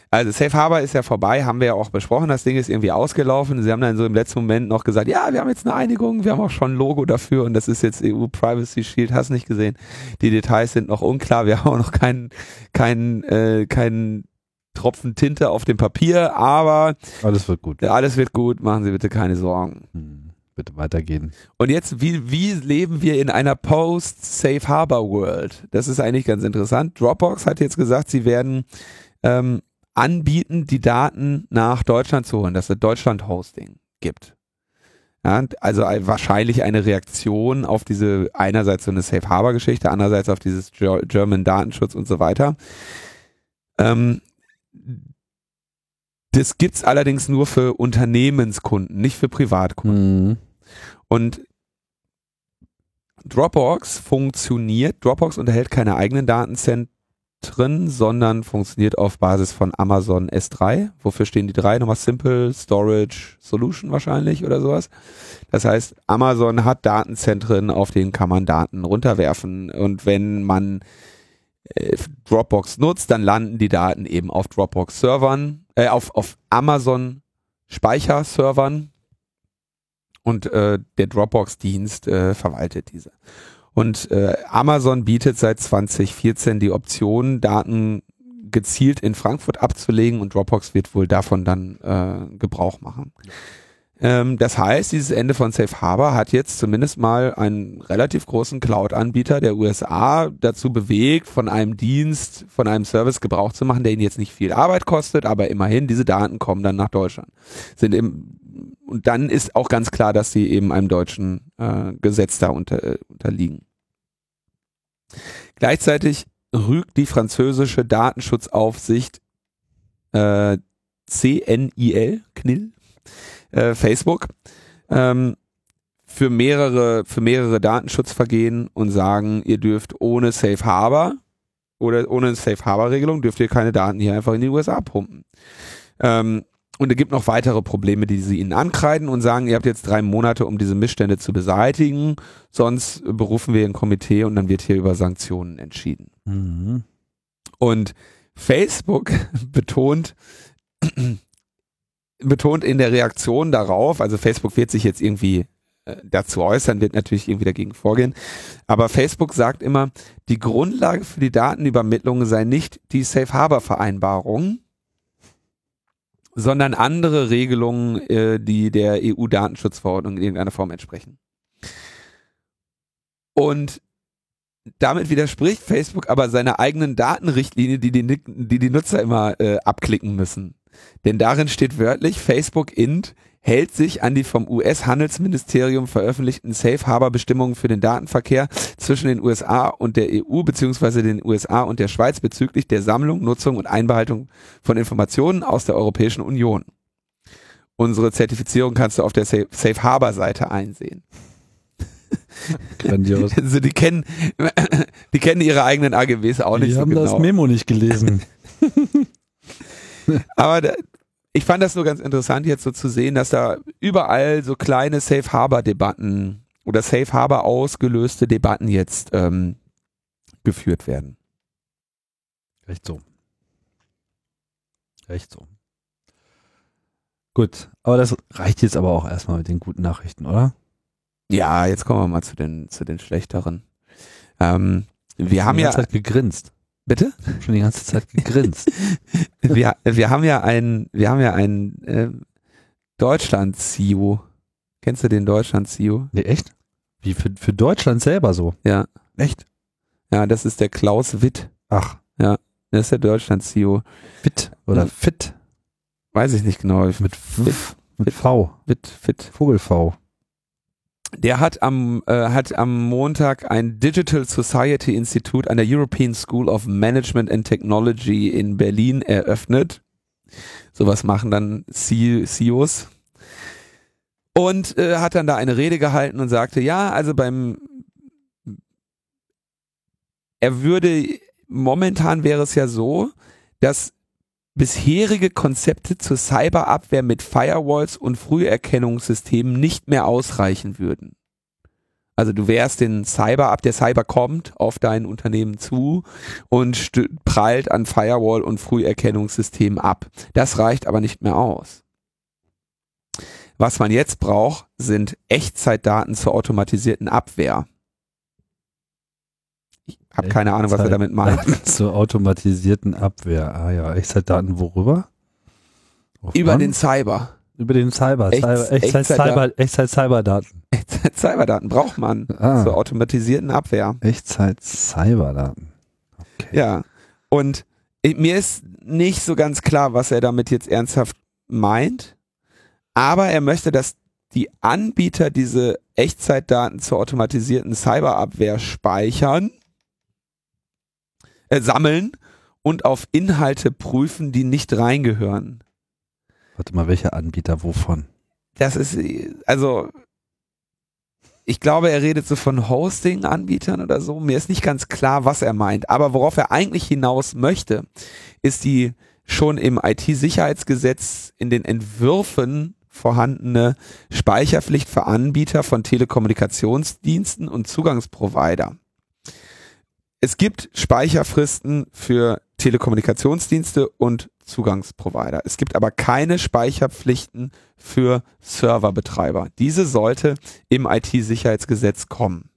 Also Safe Harbor ist ja vorbei, haben wir ja auch besprochen. Das Ding ist irgendwie ausgelaufen. Sie haben dann so im letzten Moment noch gesagt, ja, wir haben jetzt eine Einigung, wir haben auch schon ein Logo dafür und das ist jetzt EU Privacy Shield. Hast nicht gesehen? Die Details sind noch unklar. Wir haben auch noch keinen keinen äh, keinen Tropfen Tinte auf dem Papier, aber alles wird gut. Alles wird gut, machen Sie bitte keine Sorgen. Hm, bitte weitergehen. Und jetzt, wie, wie leben wir in einer Post-Safe Harbor World? Das ist eigentlich ganz interessant. Dropbox hat jetzt gesagt, sie werden ähm, anbieten, die Daten nach Deutschland zu holen, dass es Deutschland-Hosting gibt. Ja, also wahrscheinlich eine Reaktion auf diese einerseits so eine Safe Harbor Geschichte, andererseits auf dieses German Datenschutz und so weiter. Ähm, das gibt's allerdings nur für Unternehmenskunden, nicht für Privatkunden. Mhm. Und Dropbox funktioniert, Dropbox unterhält keine eigenen Datenzentren, sondern funktioniert auf Basis von Amazon S3. Wofür stehen die drei? Nochmal Simple Storage Solution wahrscheinlich oder sowas. Das heißt, Amazon hat Datenzentren, auf denen kann man Daten runterwerfen. Und wenn man Dropbox nutzt, dann landen die Daten eben auf Dropbox-Servern, äh, auf, auf Amazon-Speicherservern und äh, der Dropbox-Dienst äh, verwaltet diese. Und äh, Amazon bietet seit 2014 die Option, Daten gezielt in Frankfurt abzulegen und Dropbox wird wohl davon dann äh, Gebrauch machen. Ja. Ähm, das heißt, dieses Ende von Safe Harbor hat jetzt zumindest mal einen relativ großen Cloud-Anbieter der USA dazu bewegt, von einem Dienst, von einem Service Gebrauch zu machen, der ihnen jetzt nicht viel Arbeit kostet, aber immerhin diese Daten kommen dann nach Deutschland. Sind im, und dann ist auch ganz klar, dass sie eben einem deutschen äh, Gesetz da unter, äh, unterliegen. Gleichzeitig rügt die französische Datenschutzaufsicht äh, CNIL, CNIL, äh, Facebook, ähm, für mehrere, für mehrere Datenschutzvergehen und sagen, ihr dürft ohne Safe Harbor oder ohne Safe Harbor Regelung dürft ihr keine Daten hier einfach in die USA pumpen. Ähm, und es gibt noch weitere Probleme, die sie ihnen ankreiden und sagen, ihr habt jetzt drei Monate, um diese Missstände zu beseitigen, sonst berufen wir ein Komitee und dann wird hier über Sanktionen entschieden. Mhm. Und Facebook betont, betont in der Reaktion darauf, also Facebook wird sich jetzt irgendwie äh, dazu äußern, wird natürlich irgendwie dagegen vorgehen. Aber Facebook sagt immer, die Grundlage für die Datenübermittlung sei nicht die Safe Harbor Vereinbarung, sondern andere Regelungen, äh, die der EU-Datenschutzverordnung in irgendeiner Form entsprechen. Und damit widerspricht Facebook aber seiner eigenen Datenrichtlinie, die die, die, die Nutzer immer äh, abklicken müssen. Denn darin steht wörtlich, Facebook Int hält sich an die vom US-Handelsministerium veröffentlichten Safe Harbor Bestimmungen für den Datenverkehr zwischen den USA und der EU bzw. den USA und der Schweiz bezüglich der Sammlung, Nutzung und Einbehaltung von Informationen aus der Europäischen Union. Unsere Zertifizierung kannst du auf der Safe Harbor Seite einsehen. Grandios. Also die kennen, die kennen ihre eigenen AGBs auch nicht Die so haben genau. das Memo nicht gelesen. Aber da, ich fand das nur ganz interessant jetzt so zu sehen, dass da überall so kleine Safe Harbor Debatten oder Safe Harbor ausgelöste Debatten jetzt ähm, geführt werden. Recht so. Recht so. Gut, aber das reicht jetzt aber auch erstmal mit den guten Nachrichten, oder? Ja, jetzt kommen wir mal zu den zu den schlechteren. Ähm, wir haben ja Zeit gegrinst. Bitte. Schon die ganze Zeit gegrinst. wir, wir haben ja einen, wir haben ja einen äh, Deutschland-CEO. Kennst du den Deutschland-CEO? nee, echt? Wie für, für Deutschland selber so? Ja. Echt? Ja, das ist der Klaus Witt. Ach, Das ist der Deutschland-CEO. fit oder Ja. fit Weiß ich nicht genau. mit, F, mit V. Witt, Witt. Vogel V. Der hat am, äh, hat am Montag ein Digital Society Institute an der European School of Management and Technology in Berlin eröffnet. Sowas machen dann CEOs. Und äh, hat dann da eine Rede gehalten und sagte, ja, also beim, er würde, momentan wäre es ja so, dass bisherige Konzepte zur Cyberabwehr mit Firewalls und Früherkennungssystemen nicht mehr ausreichen würden. Also du wärst den Cyber ab, der Cyber kommt auf dein Unternehmen zu und prallt an Firewall und Früherkennungssystemen ab. Das reicht aber nicht mehr aus. Was man jetzt braucht, sind Echtzeitdaten zur automatisierten Abwehr. Ich habe keine Ahnung, was er damit meint. Zur automatisierten Abwehr. Ah ja, Echtzeitdaten worüber? Über Wovon? den Cyber. über den Cyber. Echt- Cyber Echtzeit. Cyber, Echtzeit Cyberdaten. Cyberdaten braucht man Ah, zur automatisierten Abwehr. Echtzeit Cyberdaten. Okay. Ja. Und mir ist nicht so ganz klar, was er damit jetzt ernsthaft meint. Aber er möchte, dass die Anbieter diese Echtzeitdaten zur automatisierten Cyberabwehr speichern, äh, sammeln und auf Inhalte prüfen, die nicht reingehören. Warte mal, welcher Anbieter wovon? Das ist, also, ich glaube, er redet so von Hosting-Anbietern oder so. Mir ist nicht ganz klar, was er meint. Aber worauf er eigentlich hinaus möchte, ist die schon im IT-Sicherheitsgesetz in den Entwürfen vorhandene Speicherpflicht für Anbieter von Telekommunikationsdiensten und Zugangsprovider. Es gibt Speicherfristen für Telekommunikationsdienste und Zugangsprovider. Es gibt aber keine Speicherpflichten für Serverbetreiber. Diese sollte im IT-Sicherheitsgesetz kommen.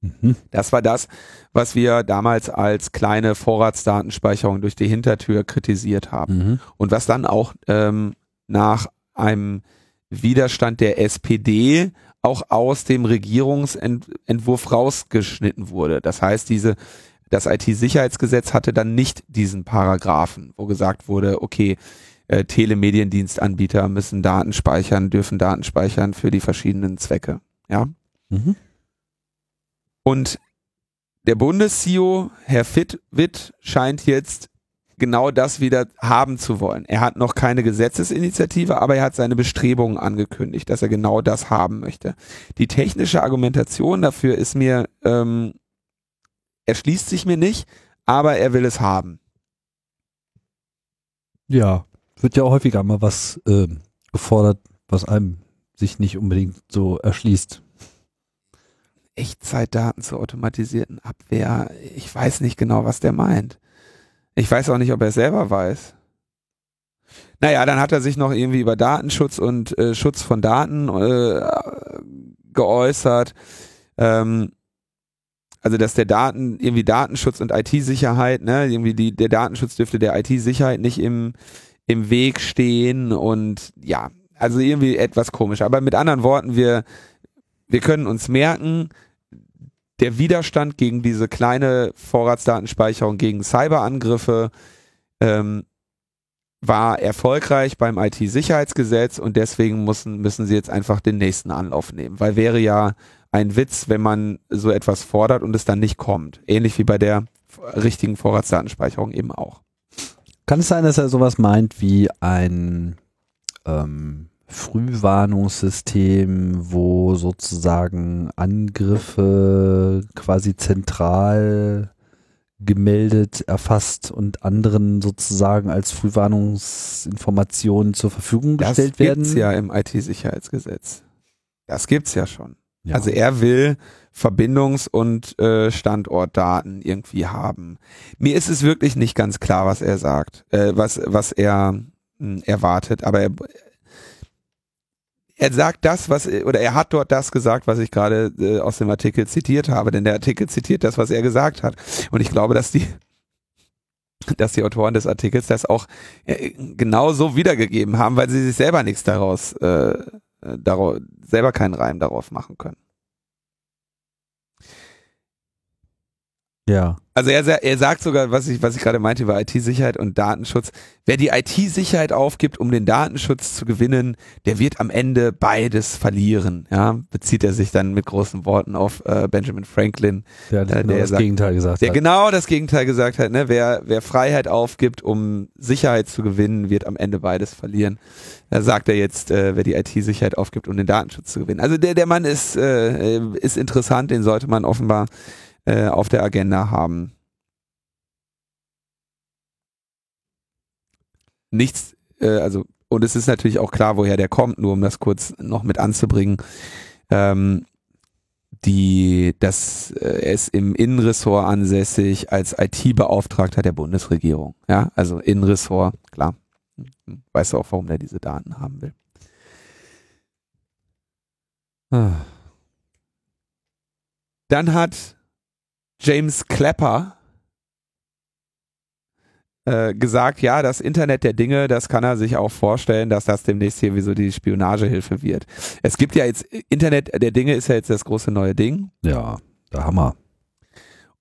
Mhm. Das war das, was wir damals als kleine Vorratsdatenspeicherung durch die Hintertür kritisiert haben. Mhm. Und was dann auch ähm, nach einem Widerstand der SPD auch aus dem Regierungsentwurf rausgeschnitten wurde. Das heißt, diese, das IT-Sicherheitsgesetz hatte dann nicht diesen Paragraphen, wo gesagt wurde, okay, äh, Telemediendienstanbieter müssen Daten speichern, dürfen Daten speichern für die verschiedenen Zwecke. Ja. Mhm. Und der Bundes-CEO, Herr Fitt, Witt, scheint jetzt genau das wieder haben zu wollen. Er hat noch keine Gesetzesinitiative, aber er hat seine Bestrebungen angekündigt, dass er genau das haben möchte. Die technische Argumentation dafür ist mir, ähm, erschließt sich mir nicht, aber er will es haben. Ja, wird ja auch häufiger mal was ähm, gefordert, was einem sich nicht unbedingt so erschließt. Echtzeitdaten zur automatisierten Abwehr. Ich weiß nicht genau, was der meint. Ich weiß auch nicht, ob er es selber weiß. Naja, dann hat er sich noch irgendwie über Datenschutz und äh, Schutz von Daten äh, geäußert. Ähm, also dass der Daten, irgendwie Datenschutz und IT-Sicherheit, ne, irgendwie die, der Datenschutz dürfte der IT-Sicherheit nicht im, im Weg stehen und ja, also irgendwie etwas komisch. Aber mit anderen Worten, wir, wir können uns merken, der Widerstand gegen diese kleine Vorratsdatenspeicherung gegen Cyberangriffe ähm, war erfolgreich beim IT-Sicherheitsgesetz und deswegen müssen, müssen sie jetzt einfach den nächsten Anlauf nehmen. Weil wäre ja ein Witz, wenn man so etwas fordert und es dann nicht kommt. Ähnlich wie bei der richtigen Vorratsdatenspeicherung eben auch. Kann es sein, dass er sowas meint wie ein ähm, Frühwarnungssystem, wo sozusagen Angriffe quasi zentral gemeldet, erfasst und anderen sozusagen als Frühwarnungsinformationen zur Verfügung gestellt das werden. Das gibt's ja im IT-Sicherheitsgesetz. Das gibt's ja schon. Ja. Also er will Verbindungs- und äh, Standortdaten irgendwie haben. Mir ist es wirklich nicht ganz klar, was er sagt, äh, was was er mh, erwartet, aber er, er sagt das, was oder er hat dort das gesagt, was ich gerade äh, aus dem Artikel zitiert habe, denn der Artikel zitiert das, was er gesagt hat. Und ich glaube, dass die dass die Autoren des Artikels das auch äh, genau so wiedergegeben haben, weil sie sich selber nichts daraus, äh, daraus selber keinen Reim darauf machen können. Ja. Also er, er sagt sogar, was ich, was ich gerade meinte über IT-Sicherheit und Datenschutz. Wer die IT-Sicherheit aufgibt, um den Datenschutz zu gewinnen, der wird am Ende beides verlieren. Ja, bezieht er sich dann mit großen Worten auf äh, Benjamin Franklin, Der, äh, genau das sagt, Gegenteil gesagt der hat. genau das Gegenteil gesagt hat. Ne? Wer, wer Freiheit aufgibt, um Sicherheit zu gewinnen, wird am Ende beides verlieren. Da sagt er jetzt, äh, wer die IT-Sicherheit aufgibt, um den Datenschutz zu gewinnen. Also der, der Mann ist, äh, ist interessant, den sollte man offenbar äh, auf der Agenda haben. Nichts, äh, also, und es ist natürlich auch klar, woher der kommt, nur um das kurz noch mit anzubringen. Ähm, die, das, äh, er ist im Innenressort ansässig als IT-Beauftragter der Bundesregierung. Ja, also Innenressort, klar. Weißt du auch, warum der diese Daten haben will. Ah. Dann hat James Clapper äh, gesagt, ja, das Internet der Dinge, das kann er sich auch vorstellen, dass das demnächst hier wie so die Spionagehilfe wird. Es gibt ja jetzt, Internet der Dinge ist ja jetzt das große neue Ding. Ja, der Hammer.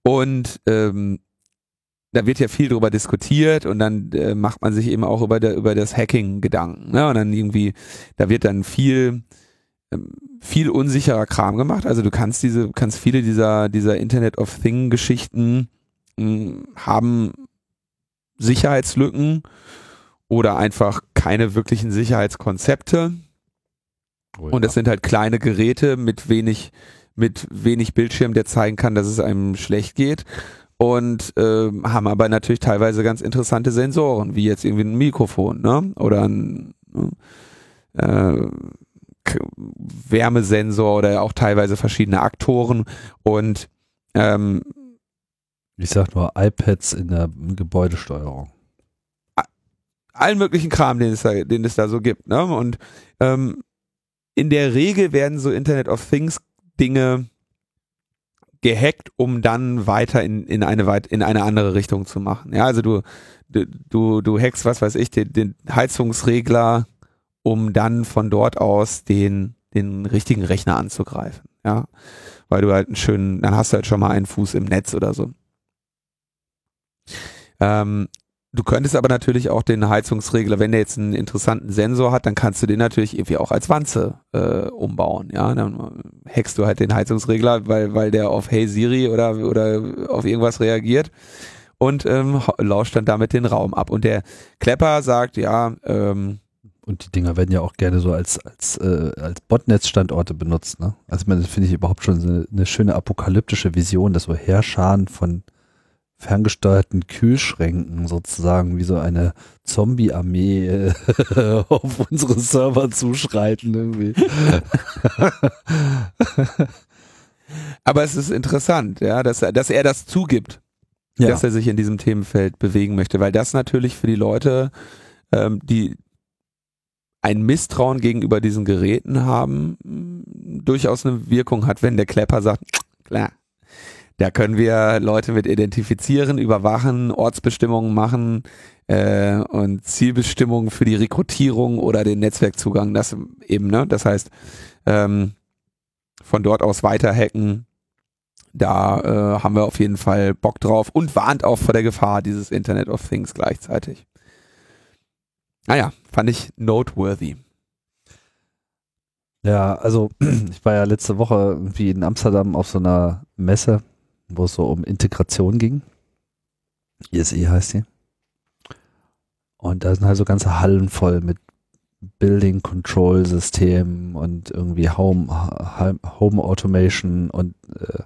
Und ähm, da wird ja viel drüber diskutiert und dann äh, macht man sich eben auch über, der, über das Hacking Gedanken. Ne? Und dann irgendwie, da wird dann viel, viel unsicherer Kram gemacht. Also du kannst diese, kannst viele dieser, dieser Internet of Thing Geschichten mh, haben Sicherheitslücken oder einfach keine wirklichen Sicherheitskonzepte. Oh, Und das sind halt kleine Geräte mit wenig, mit wenig Bildschirm, der zeigen kann, dass es einem schlecht geht. Und äh, haben aber natürlich teilweise ganz interessante Sensoren, wie jetzt irgendwie ein Mikrofon, ne? Oder ein äh, Wärmesensor oder auch teilweise verschiedene Aktoren. Und ähm, ich sag nur iPads in der Gebäudesteuerung. allen möglichen Kram, den es da, den es da so gibt. Ne? Und ähm, in der Regel werden so Internet of Things Dinge gehackt, um dann weiter in, in eine weit, in eine andere Richtung zu machen. Ja, also du, du, du hackst, was weiß ich, den, den Heizungsregler, um dann von dort aus den, den richtigen Rechner anzugreifen. Ja, weil du halt einen schönen, dann hast du halt schon mal einen Fuß im Netz oder so. Ähm, Du könntest aber natürlich auch den Heizungsregler, wenn der jetzt einen interessanten Sensor hat, dann kannst du den natürlich irgendwie auch als Wanze äh, umbauen. Ja, dann hackst du halt den Heizungsregler, weil weil der auf Hey Siri oder oder auf irgendwas reagiert und ähm, lauscht dann damit den Raum ab. Und der Klepper sagt, ja. Ähm, und die Dinger werden ja auch gerne so als als äh, als Botnetzstandorte benutzt. Ne? Also das finde ich überhaupt schon eine, eine schöne apokalyptische Vision, dass so Herrscharen von ferngesteuerten Kühlschränken sozusagen wie so eine Zombie-Armee äh, auf unsere Server zuschreiten irgendwie. Aber es ist interessant, ja, dass er, dass er das zugibt, ja. dass er sich in diesem Themenfeld bewegen möchte, weil das natürlich für die Leute, ähm, die ein Misstrauen gegenüber diesen Geräten haben, durchaus eine Wirkung hat, wenn der Klepper sagt, klar, da können wir Leute mit identifizieren, überwachen, Ortsbestimmungen machen äh, und Zielbestimmungen für die Rekrutierung oder den Netzwerkzugang. Das eben, ne? Das heißt, ähm, von dort aus weiter hacken. Da äh, haben wir auf jeden Fall Bock drauf und warnt auch vor der Gefahr dieses Internet of Things gleichzeitig. Naja, fand ich noteworthy. Ja, also ich war ja letzte Woche irgendwie in Amsterdam auf so einer Messe wo es so um Integration ging. ISE heißt die. Und da sind halt so ganze Hallen voll mit Building Control System und irgendwie Home, Home Automation und äh,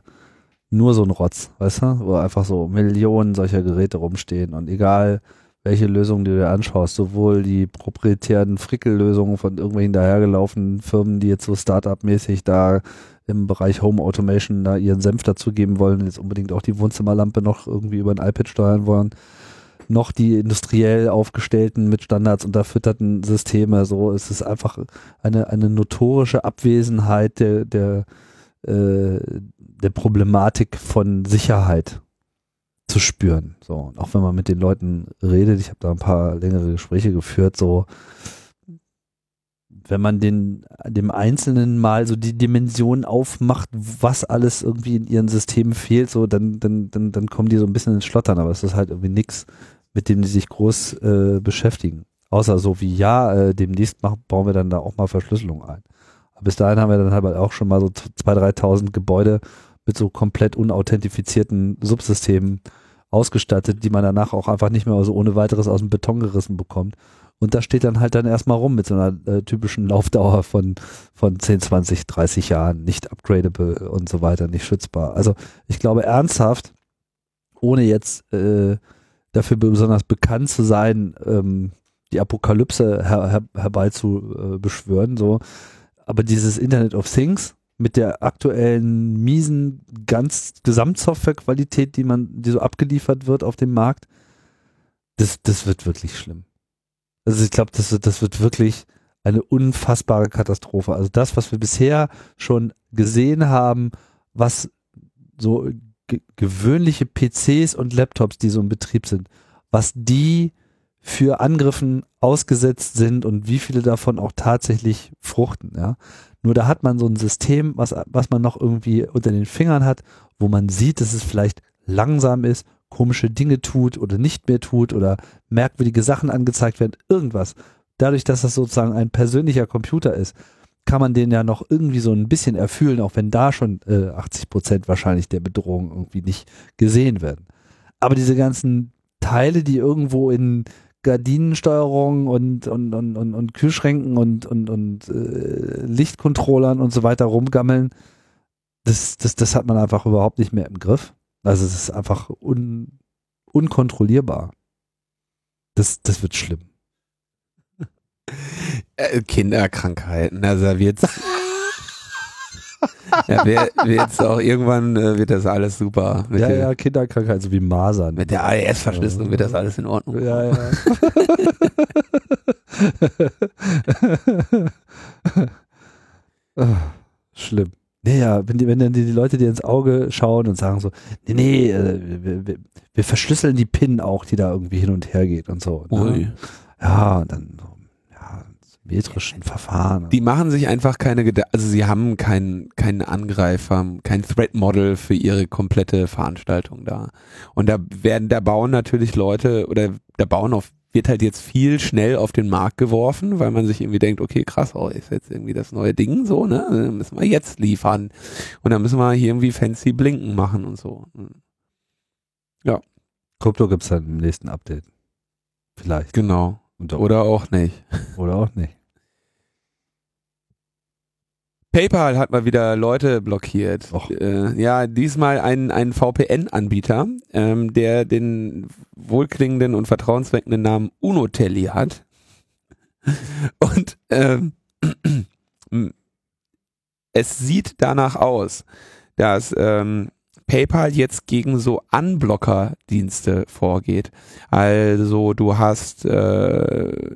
nur so ein Rotz, weißt du, wo einfach so Millionen solcher Geräte rumstehen und egal welche Lösung du dir anschaust, sowohl die proprietären Frickellösungen von irgendwelchen dahergelaufenen Firmen, die jetzt so Startup-mäßig da im Bereich Home Automation da ihren Senf dazugeben wollen, jetzt unbedingt auch die Wohnzimmerlampe noch irgendwie über ein iPad steuern wollen, noch die industriell aufgestellten, mit Standards unterfütterten Systeme. So es ist einfach eine, eine notorische Abwesenheit der, der, äh, der Problematik von Sicherheit zu spüren. So, und auch wenn man mit den Leuten redet, ich habe da ein paar längere Gespräche geführt, so wenn man den, dem Einzelnen mal so die Dimension aufmacht, was alles irgendwie in ihren Systemen fehlt, so, dann, dann, dann, dann kommen die so ein bisschen ins Schlottern, aber es ist halt irgendwie nichts, mit dem die sich groß äh, beschäftigen. Außer so wie, ja, äh, demnächst machen, bauen wir dann da auch mal Verschlüsselung ein. Aber bis dahin haben wir dann halt auch schon mal so 2.000, 3.000 Gebäude mit so komplett unauthentifizierten Subsystemen ausgestattet, die man danach auch einfach nicht mehr so ohne weiteres aus dem Beton gerissen bekommt. Und da steht dann halt dann erstmal rum mit so einer äh, typischen Laufdauer von, von 10, 20, 30 Jahren, nicht upgradable und so weiter, nicht schützbar. Also ich glaube ernsthaft, ohne jetzt äh, dafür besonders bekannt zu sein, ähm, die Apokalypse her, her, herbeizubeschwören, so. Aber dieses Internet of Things mit der aktuellen miesen ganz Gesamtsoftwarequalität, die man, die so abgeliefert wird auf dem Markt, das, das wird wirklich schlimm. Also ich glaube, das, das wird wirklich eine unfassbare Katastrophe. Also das, was wir bisher schon gesehen haben, was so ge gewöhnliche PCs und Laptops, die so im Betrieb sind, was die für Angriffen ausgesetzt sind und wie viele davon auch tatsächlich fruchten, ja. Nur da hat man so ein System, was, was man noch irgendwie unter den Fingern hat, wo man sieht, dass es vielleicht langsam ist, komische Dinge tut oder nicht mehr tut oder merkwürdige Sachen angezeigt werden, irgendwas. Dadurch, dass das sozusagen ein persönlicher Computer ist, kann man den ja noch irgendwie so ein bisschen erfüllen, auch wenn da schon äh, 80 Prozent wahrscheinlich der Bedrohung irgendwie nicht gesehen werden. Aber diese ganzen Teile, die irgendwo in Gardinensteuerung und, und, und, und, und Kühlschränken und, und, und äh, Lichtcontrollern und so weiter rumgammeln, das, das, das hat man einfach überhaupt nicht mehr im Griff. Also es ist einfach un, unkontrollierbar. Das, das wird schlimm. Äh, Kinderkrankheiten, also wird's. ja, wird auch irgendwann äh, wird das alles super. ja, der, ja, Kinderkrankheiten, so wie Masern. Mit der AES-Verschlüsselung wird das alles in Ordnung. Ja, ja. Schlimm. Naja, wenn, die, wenn dann die, die Leute dir ins Auge schauen und sagen so, nee, nee, äh, wir, wir, wir, verschlüsseln die PIN auch, die da irgendwie hin und her geht und so. Ne? Ja, und dann metrischen Verfahren. Die machen sich einfach keine Gedanken, also sie haben keinen keinen Angreifer, kein Threat Model für ihre komplette Veranstaltung da. Und da werden, da bauen natürlich Leute oder da bauen auf wird halt jetzt viel schnell auf den Markt geworfen, weil man sich irgendwie denkt, okay, krass, oh, ist jetzt irgendwie das neue Ding so, ne? Dann müssen wir jetzt liefern. Und dann müssen wir hier irgendwie fancy Blinken machen und so. Ja. Krypto gibt's dann im nächsten Update. Vielleicht. Genau. Oder auch nicht. Oder auch nicht. PayPal hat mal wieder Leute blockiert. Äh, ja, diesmal ein, ein VPN-Anbieter, ähm, der den wohlklingenden und vertrauensweckenden Namen Unotelli hat. Und ähm, es sieht danach aus, dass ähm, PayPal jetzt gegen so Unblocker-Dienste vorgeht. Also du hast, äh,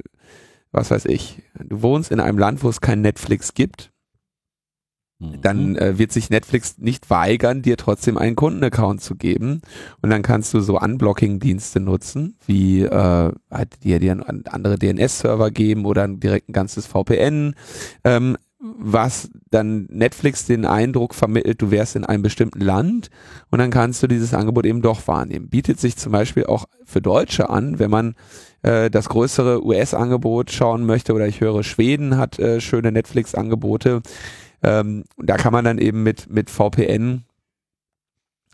was weiß ich, du wohnst in einem Land, wo es kein Netflix gibt dann mhm. äh, wird sich Netflix nicht weigern, dir trotzdem einen Kundenaccount zu geben. Und dann kannst du so Unblocking-Dienste nutzen, wie äh, halt dir, dir andere DNS-Server geben oder direkt ein ganzes VPN, ähm, was dann Netflix den Eindruck vermittelt, du wärst in einem bestimmten Land und dann kannst du dieses Angebot eben doch wahrnehmen. Bietet sich zum Beispiel auch für Deutsche an, wenn man äh, das größere US-Angebot schauen möchte oder ich höre, Schweden hat äh, schöne Netflix-Angebote ähm, da kann man dann eben mit, mit VPN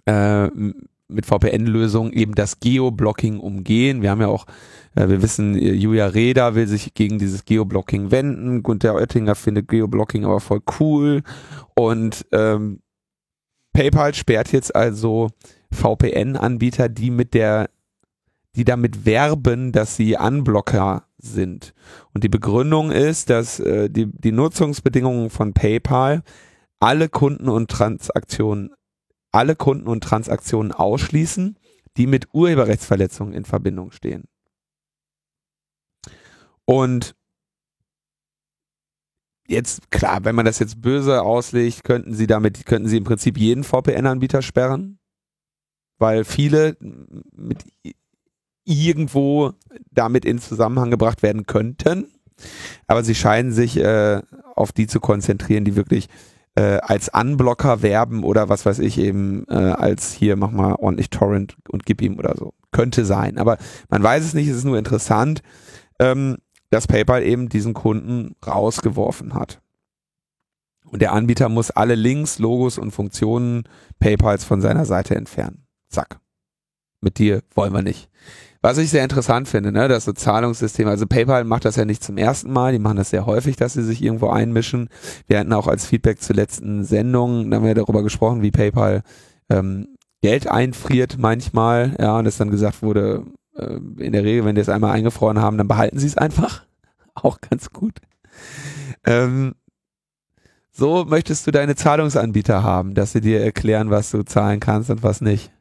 äh, mit VPN-Lösungen eben das Geoblocking umgehen. Wir haben ja auch, äh, wir wissen, äh, Julia Reda will sich gegen dieses Geoblocking wenden. Gunther Oettinger findet Geoblocking aber voll cool. Und ähm, PayPal sperrt jetzt also VPN-Anbieter, die mit der, die damit werben, dass sie Unblocker sind. Und die Begründung ist, dass äh, die, die Nutzungsbedingungen von PayPal alle Kunden und Transaktionen, alle Kunden und Transaktionen ausschließen, die mit Urheberrechtsverletzungen in Verbindung stehen. Und jetzt, klar, wenn man das jetzt böse auslegt, könnten sie damit, könnten sie im Prinzip jeden VPN-Anbieter sperren, weil viele mit irgendwo damit in Zusammenhang gebracht werden könnten. Aber sie scheinen sich äh, auf die zu konzentrieren, die wirklich äh, als Unblocker werben oder was weiß ich eben äh, als hier mach mal ordentlich Torrent und gib ihm oder so. Könnte sein, aber man weiß es nicht, es ist nur interessant, ähm, dass PayPal eben diesen Kunden rausgeworfen hat. Und der Anbieter muss alle Links, Logos und Funktionen PayPals von seiner Seite entfernen. Zack. Mit dir wollen wir nicht. Was ich sehr interessant finde, ne, dass so Zahlungssysteme, also PayPal macht das ja nicht zum ersten Mal, die machen das sehr häufig, dass sie sich irgendwo einmischen. Wir hatten auch als Feedback zur letzten Sendung, da haben wir darüber gesprochen, wie PayPal ähm, Geld einfriert manchmal, ja, und es dann gesagt wurde, äh, in der Regel, wenn die es einmal eingefroren haben, dann behalten sie es einfach. Auch ganz gut. Ähm, so möchtest du deine Zahlungsanbieter haben, dass sie dir erklären, was du zahlen kannst und was nicht.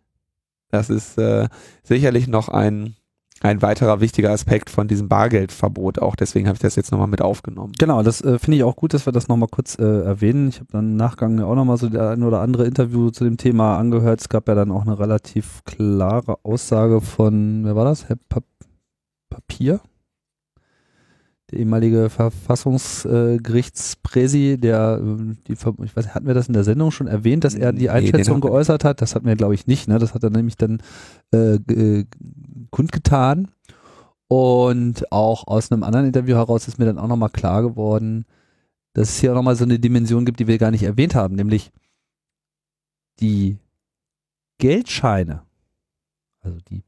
Das ist äh, sicherlich noch ein, ein weiterer wichtiger Aspekt von diesem Bargeldverbot. Auch deswegen habe ich das jetzt nochmal mit aufgenommen. Genau, das äh, finde ich auch gut, dass wir das nochmal kurz äh, erwähnen. Ich habe dann im Nachgang auch nochmal so der ein oder andere Interview zu dem Thema angehört. Es gab ja dann auch eine relativ klare Aussage von, wer war das? Herr pa Papier? Der ehemalige Verfassungsgerichtspräsi, der äh, die, ich weiß, hatten wir das in der Sendung schon erwähnt, dass er die Einschätzung nee, geäußert hat? Das hatten wir, glaube ich, nicht. Ne? Das hat er nämlich dann äh, äh, kundgetan. Und auch aus einem anderen Interview heraus ist mir dann auch nochmal klar geworden, dass es hier auch nochmal so eine Dimension gibt, die wir gar nicht erwähnt haben, nämlich die Geldscheine, also die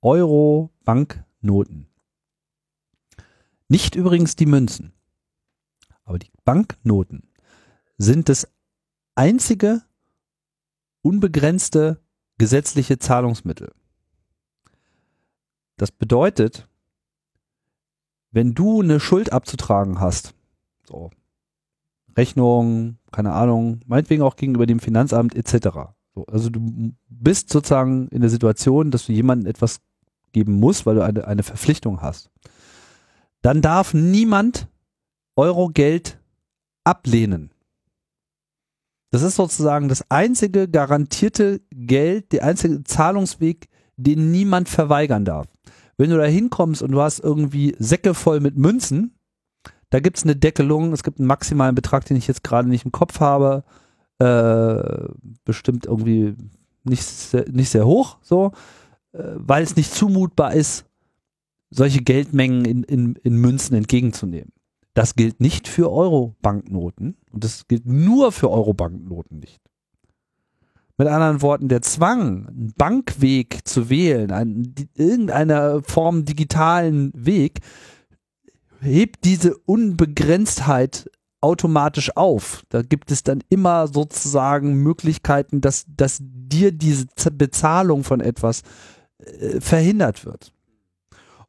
Euro-Banknoten, nicht übrigens die Münzen. Aber die Banknoten sind das einzige unbegrenzte gesetzliche Zahlungsmittel. Das bedeutet, wenn du eine Schuld abzutragen hast, so Rechnung, keine Ahnung, meinetwegen auch gegenüber dem Finanzamt etc. So, also du bist sozusagen in der Situation, dass du jemandem etwas geben musst, weil du eine, eine Verpflichtung hast dann darf niemand Euro-Geld ablehnen. Das ist sozusagen das einzige garantierte Geld, der einzige Zahlungsweg, den niemand verweigern darf. Wenn du da hinkommst und du hast irgendwie Säcke voll mit Münzen, da gibt es eine Deckelung, es gibt einen maximalen Betrag, den ich jetzt gerade nicht im Kopf habe, äh, bestimmt irgendwie nicht sehr, nicht sehr hoch, so, äh, weil es nicht zumutbar ist, solche Geldmengen in, in, in Münzen entgegenzunehmen. Das gilt nicht für Euro-Banknoten und das gilt nur für Euro-Banknoten nicht. Mit anderen Worten, der Zwang, einen Bankweg zu wählen, einen, irgendeiner Form digitalen Weg, hebt diese Unbegrenztheit automatisch auf. Da gibt es dann immer sozusagen Möglichkeiten, dass, dass dir diese Bezahlung von etwas äh, verhindert wird.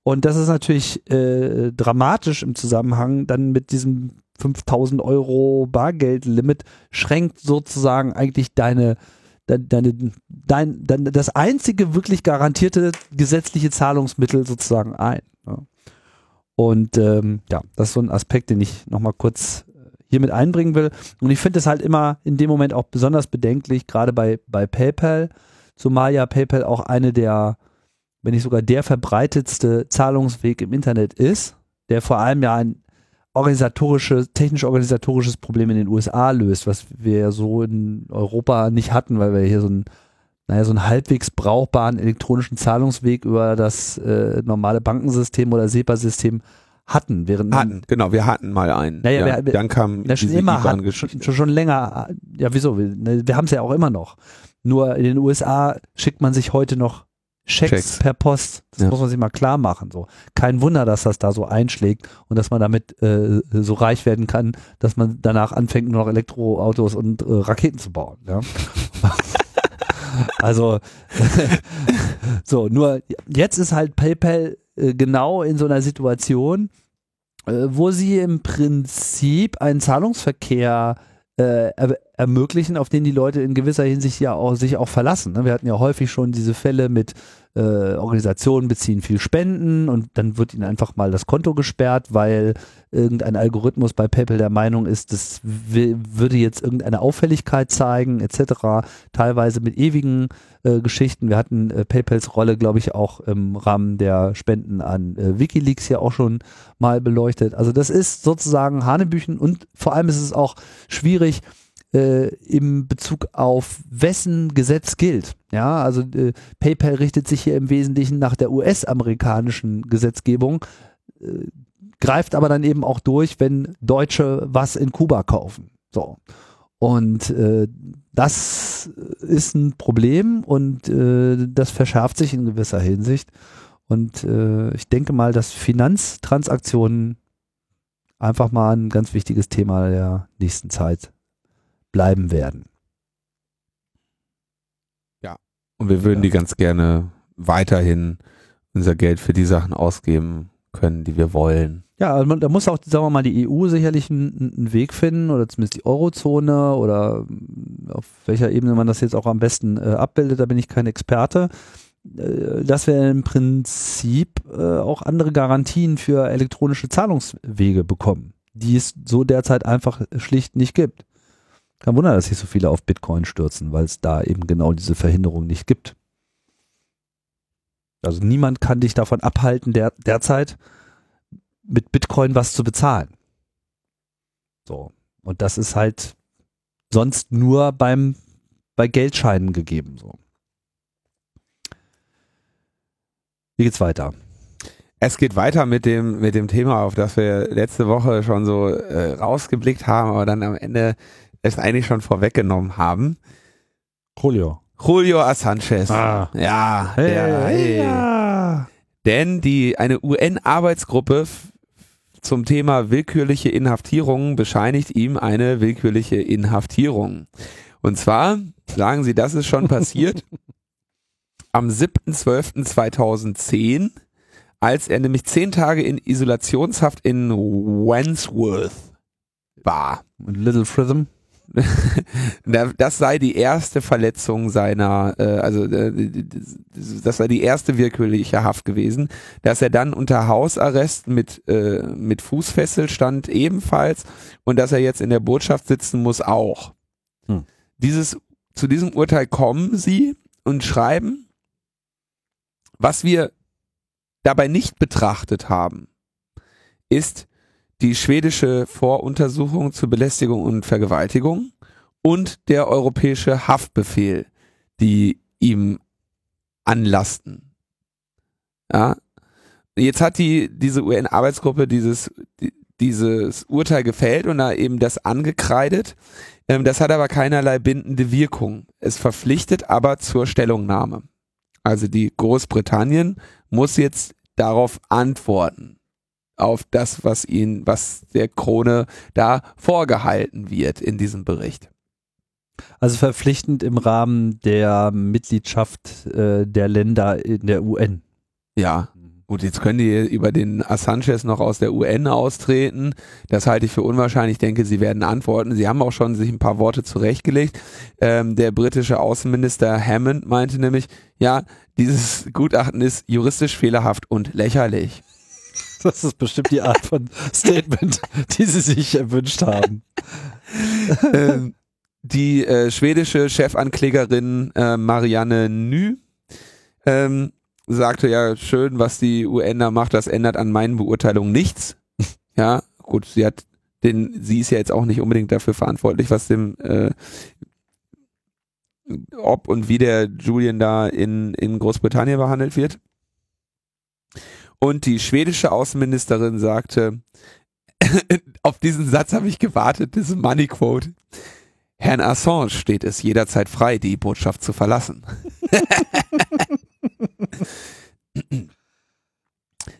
Und das ist natürlich äh, dramatisch im Zusammenhang dann mit diesem 5000 Euro Bargeldlimit, schränkt sozusagen eigentlich deine, deine, dein, dein, das einzige wirklich garantierte gesetzliche Zahlungsmittel sozusagen ein. Ja. Und ähm, ja, das ist so ein Aspekt, den ich nochmal kurz äh, hier mit einbringen will. Und ich finde es halt immer in dem Moment auch besonders bedenklich, gerade bei, bei PayPal, zumal ja PayPal auch eine der wenn nicht sogar der verbreitetste Zahlungsweg im Internet ist, der vor allem ja ein organisatorisches, technisch-organisatorisches Problem in den USA löst, was wir ja so in Europa nicht hatten, weil wir hier so ein naja, so einen halbwegs brauchbaren elektronischen Zahlungsweg über das äh, normale Bankensystem oder SEPA-System hatten. Während hatten, genau, wir hatten mal einen. Naja, ja, wir, dann kam ja, schon immer, hat, schon, schon, länger, ja wieso, wir, ne, wir haben es ja auch immer noch. Nur in den USA schickt man sich heute noch Schecks, Schecks. per Post. Das Ja. muss man sich mal klar machen. So. Kein Wunder, dass das da so einschlägt und dass man damit äh, so reich werden kann, dass man danach anfängt, nur noch Elektroautos und äh, Raketen zu bauen. Ja? also so, nur jetzt ist halt PayPal äh, genau in so einer Situation, äh, wo sie im Prinzip einen Zahlungsverkehr äh, er ermöglichen, auf den die Leute in gewisser Hinsicht ja auch sich auch verlassen. ne? Wir hatten ja häufig schon diese Fälle mit äh, Organisationen beziehen viel Spenden und dann wird ihnen einfach mal das Konto gesperrt, weil irgendein Algorithmus bei PayPal der Meinung ist, das würde jetzt irgendeine Auffälligkeit zeigen, etc. Teilweise mit ewigen äh, Geschichten. Wir hatten äh, PayPals Rolle, glaube ich, auch im Rahmen der Spenden an äh, WikiLeaks ja auch schon mal beleuchtet. Also das ist sozusagen Hanebüchen und vor allem ist es auch schwierig äh, im Bezug auf wessen Gesetz gilt. Ja, also äh, PayPal richtet sich hier im Wesentlichen nach der US-amerikanischen Gesetzgebung, äh, greift aber dann eben auch durch, wenn Deutsche was in Kuba kaufen. So. Und äh, das ist ein Problem und äh, das verschärft sich in gewisser Hinsicht. Und äh, ich denke mal, dass Finanztransaktionen einfach mal ein ganz wichtiges Thema der nächsten Zeit bleiben werden. Und wir würden Ja. die ganz gerne weiterhin unser Geld für die Sachen ausgeben können, die wir wollen. Ja, also da muss auch, sagen wir mal, die EU sicherlich einen, einen Weg finden oder zumindest die Eurozone oder mm, auf welcher Ebene man das jetzt auch am besten äh, abbildet, da bin ich kein Experte, äh, dass wir im Prinzip äh, auch andere Garantien für elektronische Zahlungswege bekommen, die es so derzeit einfach schlicht nicht gibt. Kein Wunder, dass sich so viele auf Bitcoin stürzen, weil es da eben genau diese Verhinderung nicht gibt. Also niemand kann dich davon abhalten, der, derzeit mit Bitcoin was zu bezahlen. So. Und das ist halt sonst nur beim, bei Geldscheinen gegeben, so. Wie geht's weiter? Es geht weiter mit dem, mit dem Thema, auf das wir letzte Woche schon so äh, rausgeblickt haben, aber dann am Ende es eigentlich schon vorweggenommen haben. Julio. Julio Assange. Ah. Ja, der, hey. ja. Denn die, eine UN-Arbeitsgruppe zum Thema willkürliche Inhaftierung bescheinigt ihm eine willkürliche Inhaftierung. Und zwar sagen sie, das ist schon passiert am 7.12.2010, als er nämlich zehn Tage in Isolationshaft in Wandsworth war. Little Prism. Da- Das sei die erste Verletzung seiner, äh, also äh, das sei die erste willkürliche Haft gewesen, dass er dann unter Hausarrest mit äh, mit Fußfessel stand ebenfalls und dass er jetzt in der Botschaft sitzen muss auch. Hm. Dieses zu diesem Urteil kommen sie und schreiben, was wir dabei nicht betrachtet haben, ist die schwedische Voruntersuchung zur Belästigung und Vergewaltigung und der europäische Haftbefehl, die ihm anlasten. Ja. Jetzt hat die, diese UN-Arbeitsgruppe dieses, die, dieses Urteil gefällt und da eben das angekreidet. Ähm, das hat aber keinerlei bindende Wirkung. Es verpflichtet aber zur Stellungnahme. Also die Großbritannien muss jetzt darauf antworten auf das, was ihn, was der Krone da vorgehalten wird in diesem Bericht. Also verpflichtend im Rahmen der Mitgliedschaft äh, der Länder in der UN. Ja. Gut, jetzt können die über den Assange noch aus der UN austreten. Das halte ich für unwahrscheinlich. Ich denke, sie werden antworten. Sie haben auch schon sich ein paar Worte zurechtgelegt. Ähm, der britische Außenminister Hammond meinte nämlich, ja, dieses Gutachten ist juristisch fehlerhaft und lächerlich. Das ist bestimmt die Art von Statement, die sie sich erwünscht haben. ähm, die äh, schwedische Chefanklägerin äh, Marianne Nü ähm, sagte ja schön, was die UN da macht, das ändert an meinen Beurteilungen nichts. Ja, gut, sie hat den, sie ist ja jetzt auch nicht unbedingt dafür verantwortlich, was dem äh, ob und wie der Julian da in, in Großbritannien behandelt wird. Und die schwedische Außenministerin sagte, auf diesen Satz habe ich gewartet, ein Money Quote. Herrn Assange steht es jederzeit frei, die Botschaft zu verlassen.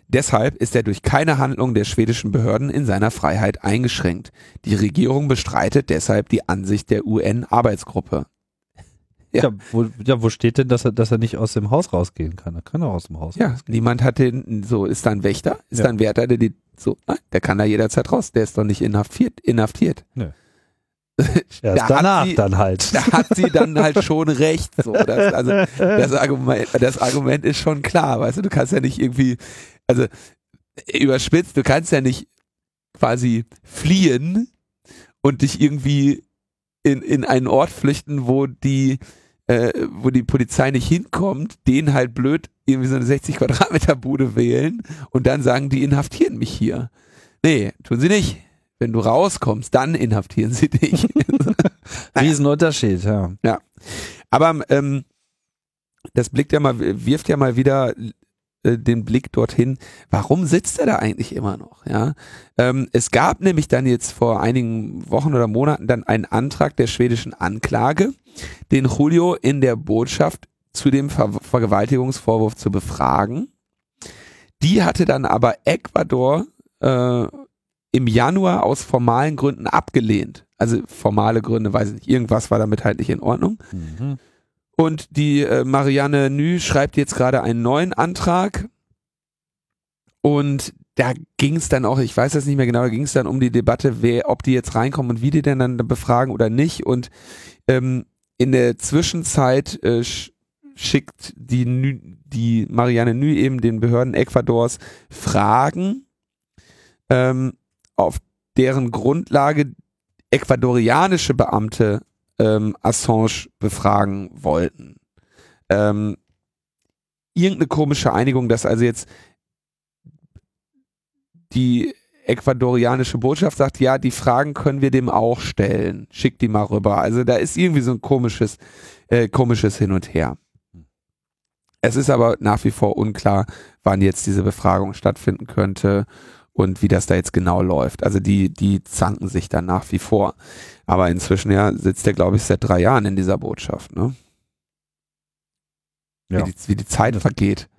Deshalb ist er durch keine Handlung der schwedischen Behörden in seiner Freiheit eingeschränkt. Die Regierung bestreitet deshalb die Ansicht der UN-Arbeitsgruppe. Ja. Ja, wo, ja, wo steht denn, dass er, dass er nicht aus dem Haus rausgehen kann? Er kann auch aus dem Haus Ja, rausgehen. niemand hat den, so ist da ein Wächter, ist Ja. da ein Wärter, der die, so, nein, der kann da jederzeit raus, der ist doch nicht inhaftiert, inhaftiert. Erst Da danach sie- dann halt. Da hat sie dann halt schon recht, so. Das, also, das Argument, das Argument ist schon klar, weißt du, du kannst ja nicht irgendwie, also, überspitzt, du kannst ja nicht quasi fliehen und dich irgendwie in, in einen Ort flüchten, wo die, äh, wo die Polizei nicht hinkommt, den halt blöd irgendwie so eine 60 Quadratmeter Bude wählen und dann sagen, die inhaftieren mich hier. Nee, tun sie nicht. Wenn du rauskommst, dann inhaftieren sie dich. Riesenunterschied, ja. Aber ähm, das blickt ja mal, wirft ja mal wieder äh, den Blick dorthin, warum sitzt er da eigentlich immer noch? Ja, ähm, es gab nämlich dann jetzt vor einigen Wochen oder Monaten dann einen Antrag der schwedischen Anklage, den Julio in der Botschaft zu dem Ver Vergewaltigungsvorwurf zu befragen. Die hatte dann aber Ecuador äh, im Januar aus formalen Gründen abgelehnt. Also formale Gründe, weiß ich nicht, irgendwas war damit halt nicht in Ordnung. Mhm. Und die äh, Marianne Nü schreibt jetzt gerade einen neuen Antrag. Und da ging es dann auch, ich weiß das nicht mehr genau, da ging es dann um die Debatte, wer, ob die jetzt reinkommen und wie die denn dann befragen oder nicht. Und ähm, in der Zwischenzeit äh, sch schickt die, Nü, die Marianne Nü eben den Behörden Ecuadors Fragen, ähm, auf deren Grundlage ecuadorianische Beamte ähm, Assange befragen wollten. Ähm, irgendeine komische Einigung, dass also jetzt die ecuadorianische Botschaft sagt, ja, die Fragen können wir dem auch stellen. Schick die mal rüber. Also da ist irgendwie so ein komisches, äh, komisches Hin und Her. Es ist aber nach wie vor unklar, wann jetzt diese Befragung stattfinden könnte und wie das da jetzt genau läuft. Also die, die zanken sich dann nach wie vor. Aber inzwischen ja sitzt er, glaube ich, seit drei Jahren in dieser Botschaft, ne? Ja. Wie, die, wie die Zeit vergeht.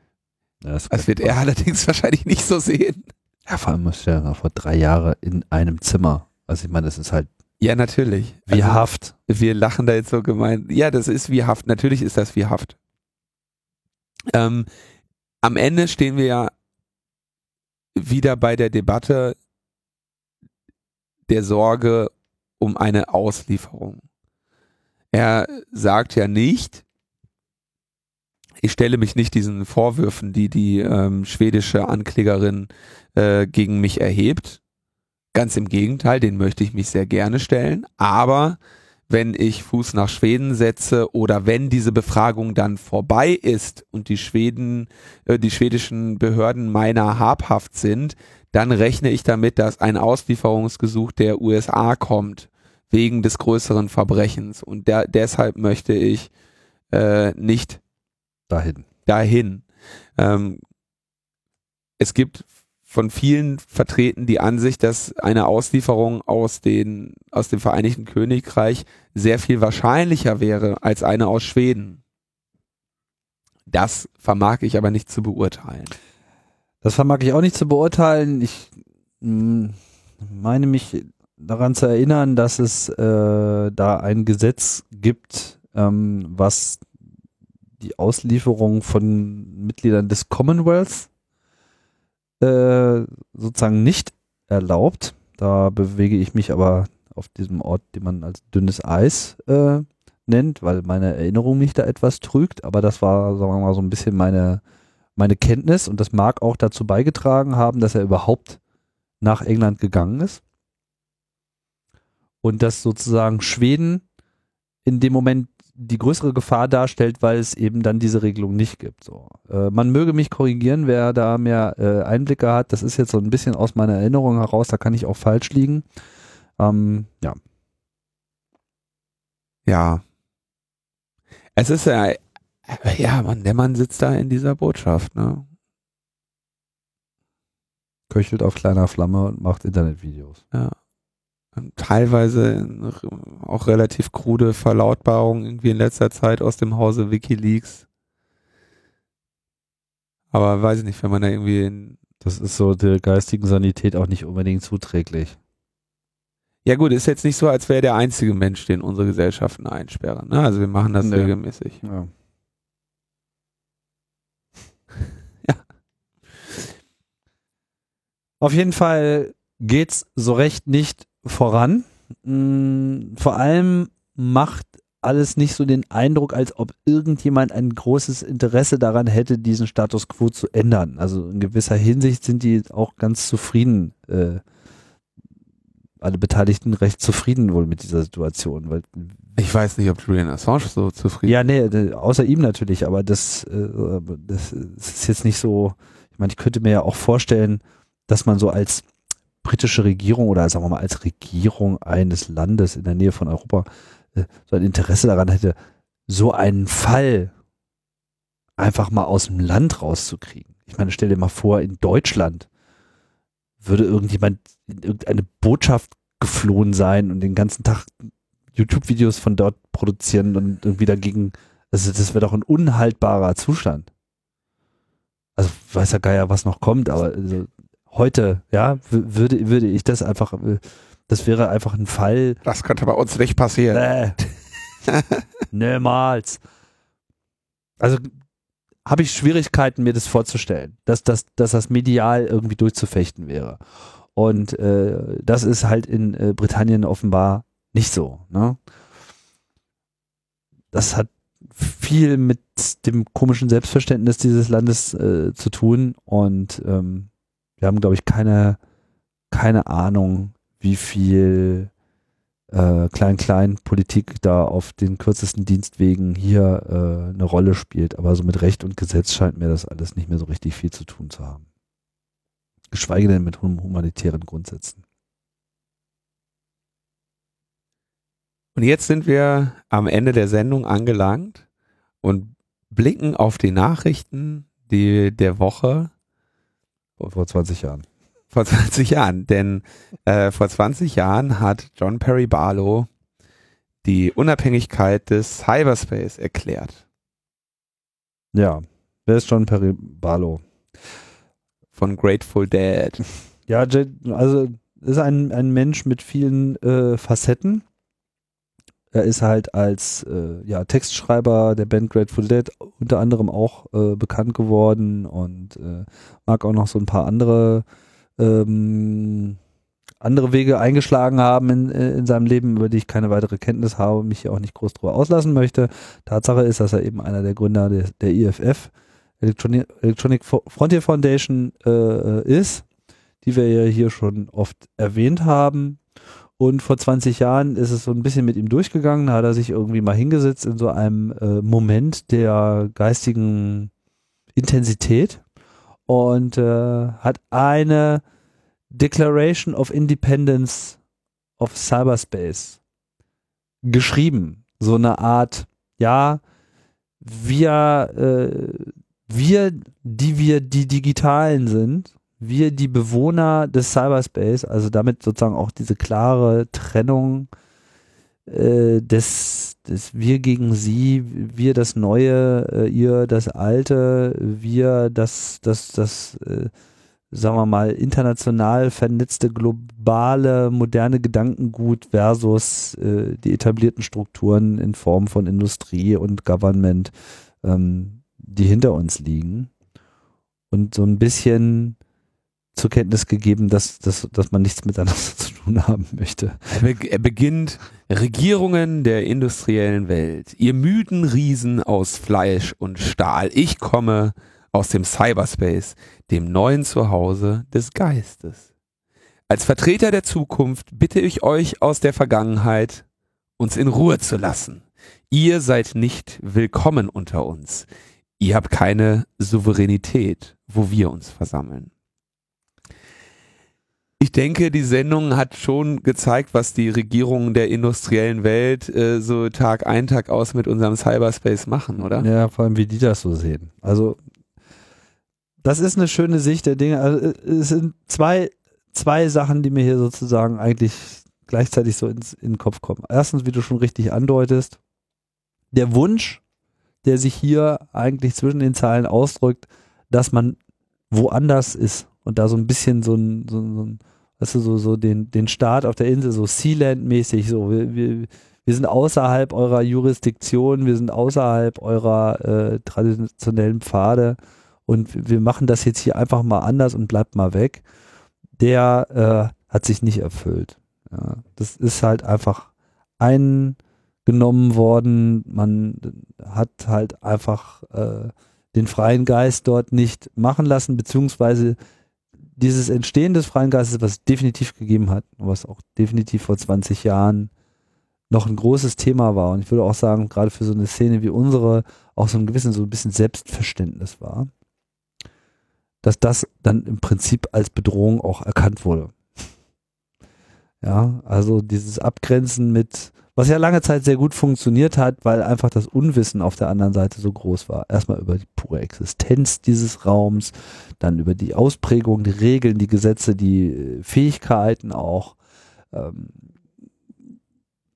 Ja, das, Das wird er allerdings wahrscheinlich nicht so sehen. Ja, vor allem muss ja noch vor drei Jahren in einem Zimmer. Also ich meine, das ist halt Ja, natürlich. wie Also, Haft. wir lachen da jetzt so gemein. Ja, das ist wie Haft. Natürlich ist das wie Haft. Ähm, am Ende stehen wir ja wieder bei der Debatte der Sorge um eine Auslieferung. Er sagt ja nicht, ich stelle mich nicht diesen Vorwürfen, die die ähm, schwedische Anklägerin äh, gegen mich erhebt. Ganz im Gegenteil, den möchte ich mich sehr gerne stellen. Aber wenn ich Fuß nach Schweden setze oder wenn diese Befragung dann vorbei ist und die Schweden, äh, die schwedischen Behörden meiner habhaft sind, dann rechne ich damit, dass ein Auslieferungsgesuch der USA kommt wegen des größeren Verbrechens und der, deshalb möchte ich äh, nicht Dahin. dahin. Ähm, es gibt von vielen vertreten die Ansicht, dass eine Auslieferung aus, den, aus dem Vereinigten Königreich sehr viel wahrscheinlicher wäre als eine aus Schweden. Das vermag ich aber nicht zu beurteilen. Das vermag ich auch nicht zu beurteilen. Ich mh, meine mich daran zu erinnern, dass es äh, da ein Gesetz gibt, ähm, was die Auslieferung von Mitgliedern des Commonwealth äh, sozusagen nicht erlaubt. Da bewege ich mich aber auf diesem Ort, den man als dünnes Eis äh, nennt, weil meine Erinnerung mich da etwas trügt. Aber das war, sagen wir mal, so ein bisschen meine meine Kenntnis und das mag auch dazu beigetragen haben, dass er überhaupt nach England gegangen ist. Und dass sozusagen Schweden in dem Moment die größere Gefahr darstellt, weil es eben dann diese Regelung nicht gibt. So. Äh, man möge mich korrigieren, wer da mehr äh, Einblicke hat. Das ist jetzt so ein bisschen aus meiner Erinnerung heraus, da kann ich auch falsch liegen. Ähm, ja. Ja. Es ist ja, ja, Mann, der Mann sitzt da in dieser Botschaft, ne? Köchelt auf kleiner Flamme und macht Internetvideos. Ja. Teilweise auch relativ krude Verlautbarungen irgendwie in letzter Zeit aus dem Hause Wikileaks. Aber weiß ich nicht, wenn man da irgendwie in Das ist so der geistigen Sanität auch nicht unbedingt zuträglich. Ja gut, ist jetzt nicht so, als wäre der einzige Mensch, den unsere Gesellschaften einsperren. Ne? Also wir machen das Nee. regelmäßig. Ja. Ja. Auf jeden Fall geht's so recht nicht voran. Mm, Vor allem macht alles nicht so den Eindruck, als ob irgendjemand ein großes Interesse daran hätte, diesen Status quo zu ändern. Also in gewisser Hinsicht sind die auch ganz zufrieden, äh, alle Beteiligten recht zufrieden wohl mit dieser Situation, weil Ich weiß nicht, ob Julian Assange so zufrieden ja, nee, außer ihm natürlich, aber das, äh, aber das ist jetzt nicht so, ich meine, ich könnte mir ja auch vorstellen, dass man so als britische Regierung oder sagen wir mal als Regierung eines Landes in der Nähe von Europa äh, so ein Interesse daran hätte, so einen Fall einfach mal aus dem Land rauszukriegen. Ich meine, stell dir mal vor, in Deutschland würde irgendjemand in irgendeine Botschaft geflohen sein und den ganzen Tag YouTube-Videos von dort produzieren und irgendwie dagegen, also das wäre doch ein unhaltbarer Zustand. Also weiß ja Geier, was noch kommt, aber also, heute, ja, würde, würde ich das einfach, äh, das wäre einfach ein Fall, Das könnte bei uns nicht passieren. Nee. Niemals. Also habe ich Schwierigkeiten, mir das vorzustellen, dass, das, dass das medial irgendwie durchzufechten wäre. Und äh, das ist halt in äh, Britannien offenbar nicht so. Ne? Das hat viel mit dem komischen Selbstverständnis dieses Landes äh, zu tun und ähm, wir haben, glaube ich, keine, keine Ahnung, wie viel äh, Klein-Klein-Politik da auf den kürzesten Dienstwegen hier äh, eine Rolle spielt. Aber so mit Recht und Gesetz scheint mir das alles nicht mehr so richtig viel zu tun zu haben. Geschweige denn mit hum humanitären Grundsätzen. Und jetzt sind wir am Ende der Sendung angelangt und blicken auf die Nachrichten die der Woche Vor 20 Jahren. vor 20 Jahren. Denn äh, vor 20 Jahren hat John Perry Barlow die Unabhängigkeit des Cyberspace erklärt. Ja. Wer ist John Perry Barlow? Von Grateful Dead. Ja, also ist ein, ein Mensch mit vielen äh, Facetten. Er ist halt als äh, ja, Textschreiber der Band Grateful Dead unter anderem auch äh, bekannt geworden und äh, mag auch noch so ein paar andere ähm, andere Wege eingeschlagen haben in, äh, in seinem Leben, über die ich keine weitere Kenntnis habe und mich hier auch nicht groß drüber auslassen möchte. Tatsache ist, dass er eben einer der Gründer der, der IFF, Electronic, Electronic Fo- Frontier Foundation, äh, ist, die wir ja hier schon oft erwähnt haben. Und vor 20 Jahren ist es so ein bisschen mit ihm durchgegangen, da hat er sich irgendwie mal hingesetzt in so einem äh, Moment der geistigen Intensität und äh, hat eine Declaration of Independence of Cyberspace geschrieben. So eine Art, ja, wir, äh, wir, die wir die Digitalen sind, wir die Bewohner des Cyberspace, also damit sozusagen auch diese klare Trennung äh, des, des Wir gegen Sie, wir das Neue, äh, ihr das Alte, wir das, das, das, äh, sagen wir mal, international vernetzte, globale, moderne Gedankengut versus äh, die etablierten Strukturen in Form von Industrie und Government, ähm, die hinter uns liegen. Und so ein bisschen zur Kenntnis gegeben, dass, dass, dass man nichts miteinander zu tun haben möchte. Er, be er beginnt Regierungen der industriellen Welt. Ihr müden Riesen aus Fleisch und Stahl. Ich komme aus dem Cyberspace, dem neuen Zuhause des Geistes. Als Vertreter der Zukunft bitte ich euch aus der Vergangenheit, uns in Ruhe zu lassen. Ihr seid nicht willkommen unter uns. Ihr habt keine Souveränität, wo wir uns versammeln. Ich denke, die Sendung hat schon gezeigt, was die Regierungen der industriellen Welt äh, so Tag ein, Tag aus mit unserem Cyberspace machen, oder? Ja, vor allem wie die das so sehen. Also das ist eine schöne Sicht der Dinge. Also, äh, es sind zwei, zwei Sachen, die mir hier sozusagen eigentlich gleichzeitig so ins, in den Kopf kommen. Erstens, wie du schon richtig andeutest, der Wunsch, der sich hier eigentlich zwischen den Zeilen ausdrückt, dass man woanders ist und da so ein bisschen so ein, so, so ein weißt du, so, so den, den Staat auf der Insel, so Sealand-mäßig, so, wir, wir, wir sind außerhalb eurer Jurisdiktion, wir sind außerhalb eurer äh, traditionellen Pfade und wir machen das jetzt hier einfach mal anders und bleibt mal weg, der äh, hat sich nicht erfüllt. Ja, das ist halt einfach eingenommen worden. Man hat halt einfach äh, den freien Geist dort nicht machen lassen, beziehungsweise dieses Entstehen des freien Geistes, was es definitiv gegeben hat, was auch definitiv vor 20 Jahren noch ein großes Thema war. Und ich würde auch sagen, gerade für so eine Szene wie unsere, auch so ein gewissen, so ein bisschen Selbstverständnis war, dass das dann im Prinzip als Bedrohung auch erkannt wurde. Ja, also dieses Abgrenzen mit, was ja lange Zeit sehr gut funktioniert hat, weil einfach das Unwissen auf der anderen Seite so groß war. Erstmal über die pure Existenz dieses Raums, dann über die Ausprägung, die Regeln, die Gesetze, die Fähigkeiten auch. Ähm,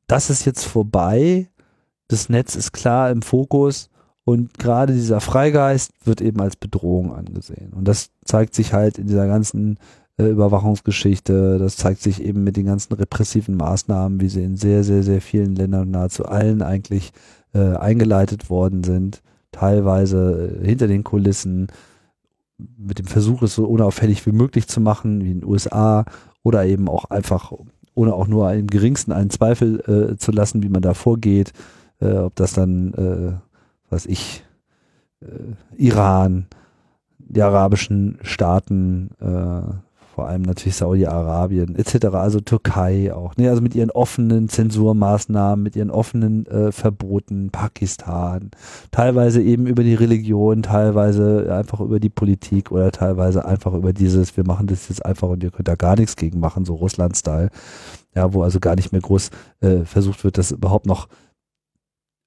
das ist jetzt vorbei. Das Netz ist klar im Fokus und gerade dieser Freigeist wird eben als Bedrohung angesehen. Und das zeigt sich halt in dieser ganzen äh, Überwachungsgeschichte. Das zeigt sich eben mit den ganzen repressiven Maßnahmen, wie sie in sehr, sehr, sehr vielen Ländern, nahezu allen eigentlich äh, eingeleitet worden sind. Teilweise äh, hinter den Kulissen mit dem Versuch, es so unauffällig wie möglich zu machen, wie in den USA oder eben auch einfach, ohne auch nur im geringsten einen Zweifel äh, zu lassen, wie man da vorgeht, äh, ob das dann, äh, was ich, äh, Iran, die arabischen Staaten, äh, vor allem natürlich Saudi-Arabien etc., also Türkei auch, ne? also mit ihren offenen Zensurmaßnahmen, mit ihren offenen äh, Verboten, Pakistan, teilweise eben über die Religion, teilweise einfach über die Politik oder teilweise einfach über dieses, wir machen das jetzt einfach und ihr könnt da gar nichts gegen machen, so Russland-Style, ja, wo also gar nicht mehr groß äh, versucht wird, das überhaupt noch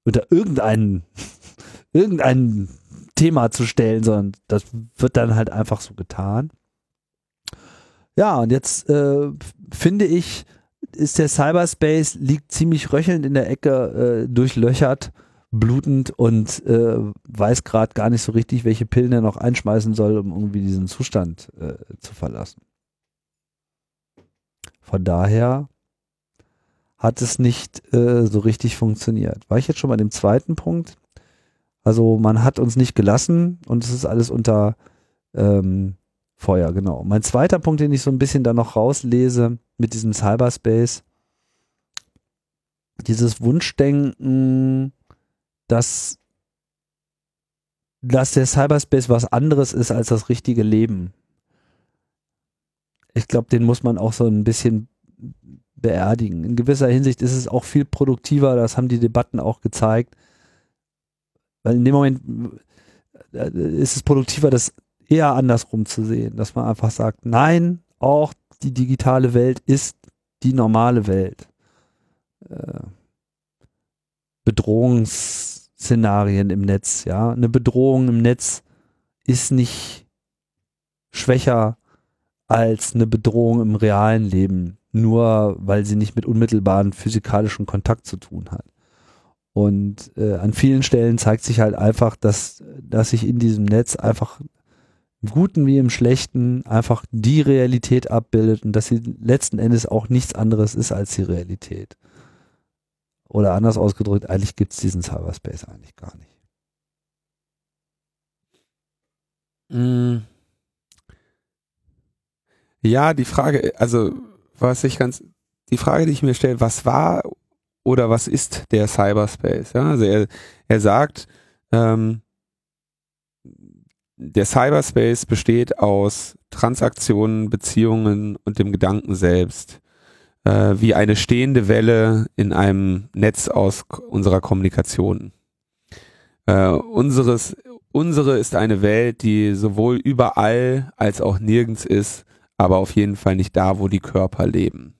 unter irgendeinen, irgendein Thema zu stellen, sondern das wird dann halt einfach so getan. Ja, und jetzt äh, finde ich, ist der Cyberspace liegt ziemlich röchelnd in der Ecke, äh, durchlöchert, blutend und äh, weiß gerade gar nicht so richtig, welche Pillen er noch einschmeißen soll, um irgendwie diesen Zustand äh, zu verlassen. Von daher hat es nicht äh, so richtig funktioniert. War ich jetzt schon bei dem zweiten Punkt? Also man hat uns nicht gelassen und es ist alles unter ähm, Feuer, genau. Mein zweiter Punkt, den ich so ein bisschen da noch rauslese mit diesem Cyberspace, dieses Wunschdenken, dass, dass der Cyberspace was anderes ist als das richtige Leben. Ich glaube, den muss man auch so ein bisschen beerdigen. In gewisser Hinsicht ist es auch viel produktiver, das haben die Debatten auch gezeigt. Weil in dem Moment äh, ist es produktiver, das eher andersrum zu sehen, dass man einfach sagt, nein, auch die digitale Welt ist die normale Welt. Äh, Bedrohungsszenarien im Netz, ja. Eine Bedrohung im Netz ist nicht schwächer als eine Bedrohung im realen Leben, nur weil sie nicht mit unmittelbaren physikalischen Kontakt zu tun hat. Und äh, an vielen Stellen zeigt sich halt einfach, dass, dass sich in diesem Netz einfach Guten wie im Schlechten einfach die Realität abbildet und dass sie letzten Endes auch nichts anderes ist als die Realität. Oder anders ausgedrückt, eigentlich gibt es diesen Cyberspace eigentlich gar nicht. Mm. Ja, die Frage, also was ich ganz, die Frage, die ich mir stelle, was war oder was ist der Cyberspace? Ja, also er, er sagt, ähm, der Cyberspace besteht aus Transaktionen, Beziehungen und dem Gedanken selbst, äh, wie eine stehende Welle in einem Netz aus unserer Kommunikation. Äh, unseres, unsere ist eine Welt, die sowohl überall als auch nirgends ist, aber auf jeden Fall nicht da, wo die Körper leben.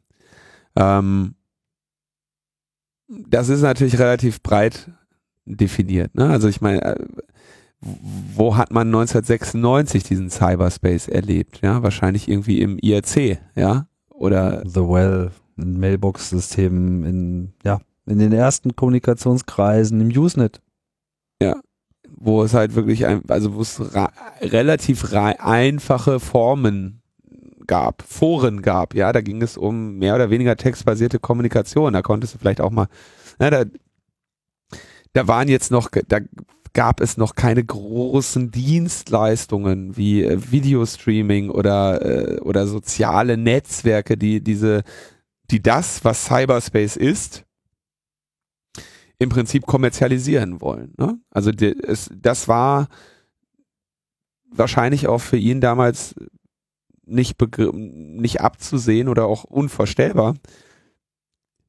Ähm, das ist natürlich relativ breit definiert. Ne? Also ich meine, äh, wo hat man 1996 diesen Cyberspace erlebt? Ja, wahrscheinlich irgendwie im IRC, ja? Oder The Well. in Mailbox-Systemen, in, ja, in den ersten Kommunikationskreisen, im Usenet. Ja, wo es halt wirklich, ein, also wo es relativ einfache Formen gab, Foren gab, ja, da ging es um mehr oder weniger textbasierte Kommunikation, da konntest du vielleicht auch mal, na, da, da waren jetzt noch, da gab es noch keine großen Dienstleistungen wie äh, Videostreaming oder, äh, oder soziale Netzwerke, die diese, die das, was Cyberspace ist, im Prinzip kommerzialisieren wollen. Ne? Also die, es, das war wahrscheinlich auch für ihn damals nicht, nicht abzusehen oder auch unvorstellbar,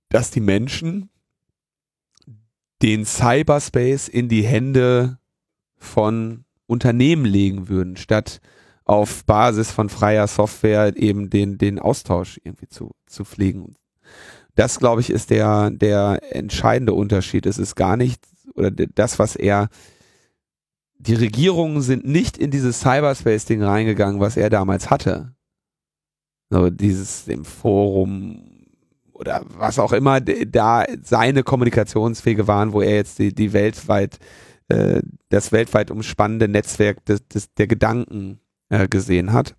dass die Menschen den Cyberspace in die Hände von Unternehmen legen würden, statt auf Basis von freier Software eben den, den Austausch irgendwie zu, zu pflegen. Das, glaube ich, ist der, der entscheidende Unterschied. Es ist gar nicht, oder das, was er, die Regierungen sind nicht in dieses Cyberspace-Ding reingegangen, was er damals hatte. So dieses im Forum oder was auch immer da seine Kommunikationswege waren, wo er jetzt die, die weltweit, äh, das weltweit umspannende Netzwerk des, des, der Gedanken äh, gesehen hat.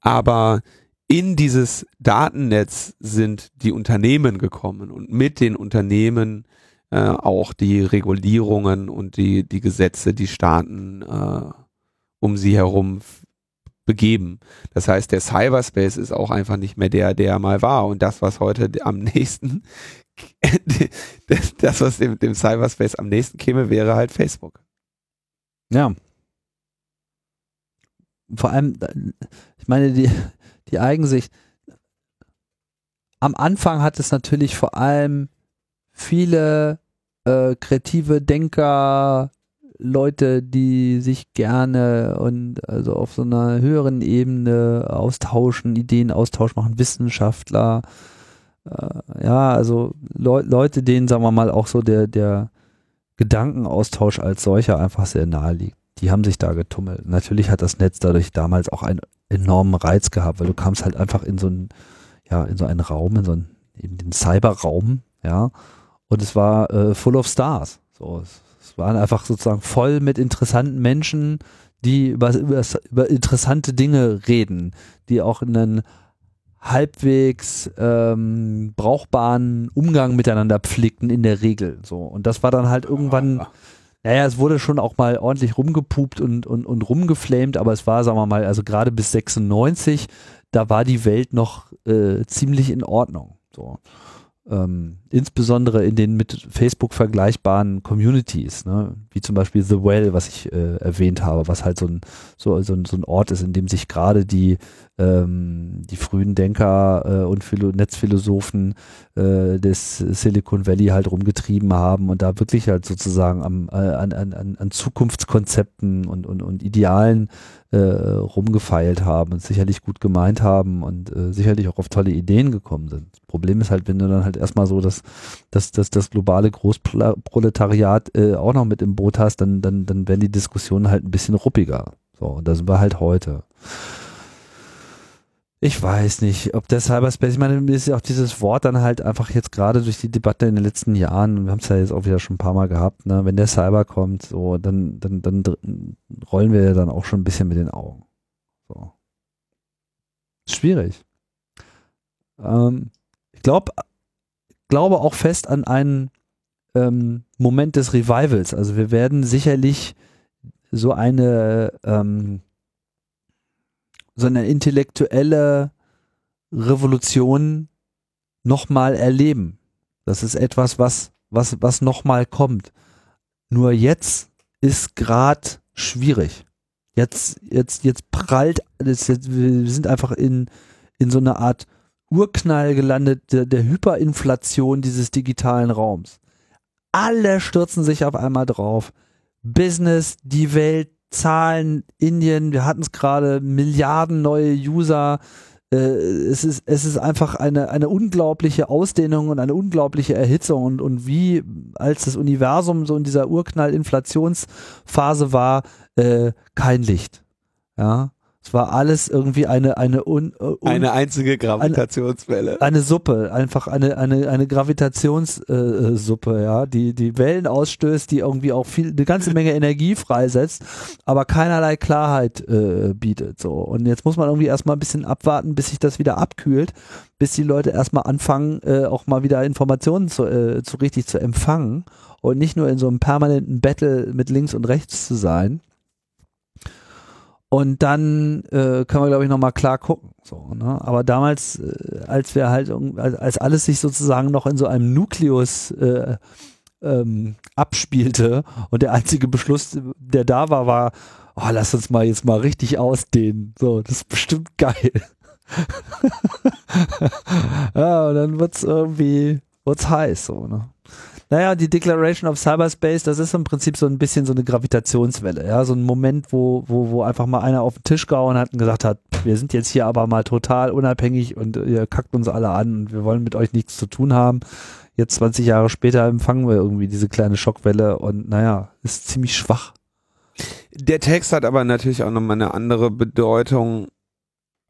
Aber in dieses Datennetz sind die Unternehmen gekommen und mit den Unternehmen äh, auch die Regulierungen und die, die Gesetze, die Staaten äh, um sie herum begeben. Das heißt, der Cyberspace ist auch einfach nicht mehr der, der mal war. Und das, was heute am nächsten, das, was dem, dem Cyberspace am nächsten käme, wäre halt Facebook. Ja. Vor allem, ich meine, die, die Eigensicht. Am Anfang hat es natürlich vor allem viele äh, kreative Denker, Leute, die sich gerne und also auf so einer höheren Ebene austauschen, Ideenaustausch machen, Wissenschaftler, äh, ja, also Le Leute, denen, sagen wir mal, auch so der, der Gedankenaustausch als solcher einfach sehr nahe liegt. Die haben sich da getummelt. Natürlich hat das Netz dadurch damals auch einen enormen Reiz gehabt, weil du kamst halt einfach in so einen, ja, in so einen Raum, in so einen, eben den Cyberraum, ja, und es war äh, full of stars. So, es waren einfach sozusagen voll mit interessanten Menschen, die über, über, über interessante Dinge reden, die auch einen halbwegs ähm, brauchbaren Umgang miteinander pflegten in der Regel. So und das war dann halt irgendwann, naja, es wurde schon auch mal ordentlich rumgepupt und und und rumgeflamed, aber es war, sagen wir mal, also gerade bis 96, da war die Welt noch äh, ziemlich in Ordnung. So ähm, insbesondere in den mit Facebook vergleichbaren Communities, ne? wie zum Beispiel The Well, was ich äh, erwähnt habe, was halt so ein, so, so, ein, so ein Ort ist, in dem sich gerade die, ähm, die frühen Denker äh, und Philo Netzphilosophen äh, des Silicon Valley halt rumgetrieben haben und da wirklich halt sozusagen am, äh, an, an, an Zukunftskonzepten und, und, und Idealen äh, rumgefeilt haben und sicherlich gut gemeint haben und äh, sicherlich auch auf tolle Ideen gekommen sind. Problem ist halt, wenn du dann halt erstmal so das, das, das, das globale Großproletariat äh, auch noch mit im Boot hast, dann, dann, dann werden die Diskussionen halt ein bisschen ruppiger. So, und da sind halt heute. Ich weiß nicht, ob der Cyberspace, ich meine, mir ist auch dieses Wort dann halt einfach jetzt gerade durch die Debatte in den letzten Jahren, wir haben es ja jetzt auch wieder schon ein paar Mal gehabt, ne, wenn der Cyber kommt, so, dann, dann, dann rollen wir ja dann auch schon ein bisschen mit den Augen. So. Schwierig. Ähm, ich glaube, glaube auch fest an einen ähm, Moment des Revivals. Also wir werden sicherlich so eine ähm, so eine intellektuelle Revolution nochmal erleben. Das ist etwas, was, was, was nochmal kommt. Nur jetzt ist gerade schwierig. Jetzt, jetzt, jetzt prallt, jetzt, wir sind einfach in, in so einer Art Urknall gelandet der, der Hyperinflation dieses digitalen Raums. Alle stürzen sich auf einmal drauf. Business, die Welt, Zahlen, Indien, wir hatten es gerade, Milliarden neue User. Äh, es, ist, es ist einfach eine, eine unglaubliche Ausdehnung und eine unglaubliche Erhitzung. Und, und wie als das Universum so in dieser Urknall-Inflationsphase war, äh, kein Licht. Ja, Es war alles irgendwie eine eine un, un, eine einzige Gravitationswelle. Eine, eine Suppe, einfach eine eine eine Gravitationssuppe, äh, ja, die die Wellen ausstößt, die irgendwie auch viel eine ganze Menge Energie freisetzt, aber keinerlei Klarheit äh, bietet. So und jetzt muss man irgendwie erstmal ein bisschen abwarten, bis sich das wieder abkühlt, bis die Leute erstmal anfangen, äh, auch mal wieder Informationen zu, äh, zu richtig zu empfangen und nicht nur in so einem permanenten Battle mit links und rechts zu sein. Und dann äh, können wir, glaube ich, nochmal klar gucken. So, ne? Aber damals, äh, als wir halt, als alles sich sozusagen noch in so einem Nukleus äh, ähm, abspielte und der einzige Beschluss, der da war, war, oh, lass uns mal jetzt mal richtig ausdehnen. So, das ist bestimmt geil. ja, und dann wird's irgendwie, wird's heiß, so, ne? Naja, die Declaration of Cyberspace, das ist im Prinzip so ein bisschen so eine Gravitationswelle, ja, so ein Moment, wo, wo, wo einfach mal einer auf den Tisch gehauen hat und gesagt hat, wir sind jetzt hier aber mal total unabhängig und ihr kackt uns alle an und wir wollen mit euch nichts zu tun haben. Jetzt 20 Jahre später empfangen wir irgendwie diese kleine Schockwelle und naja, ist ziemlich schwach. Der Text hat aber natürlich auch nochmal eine andere Bedeutung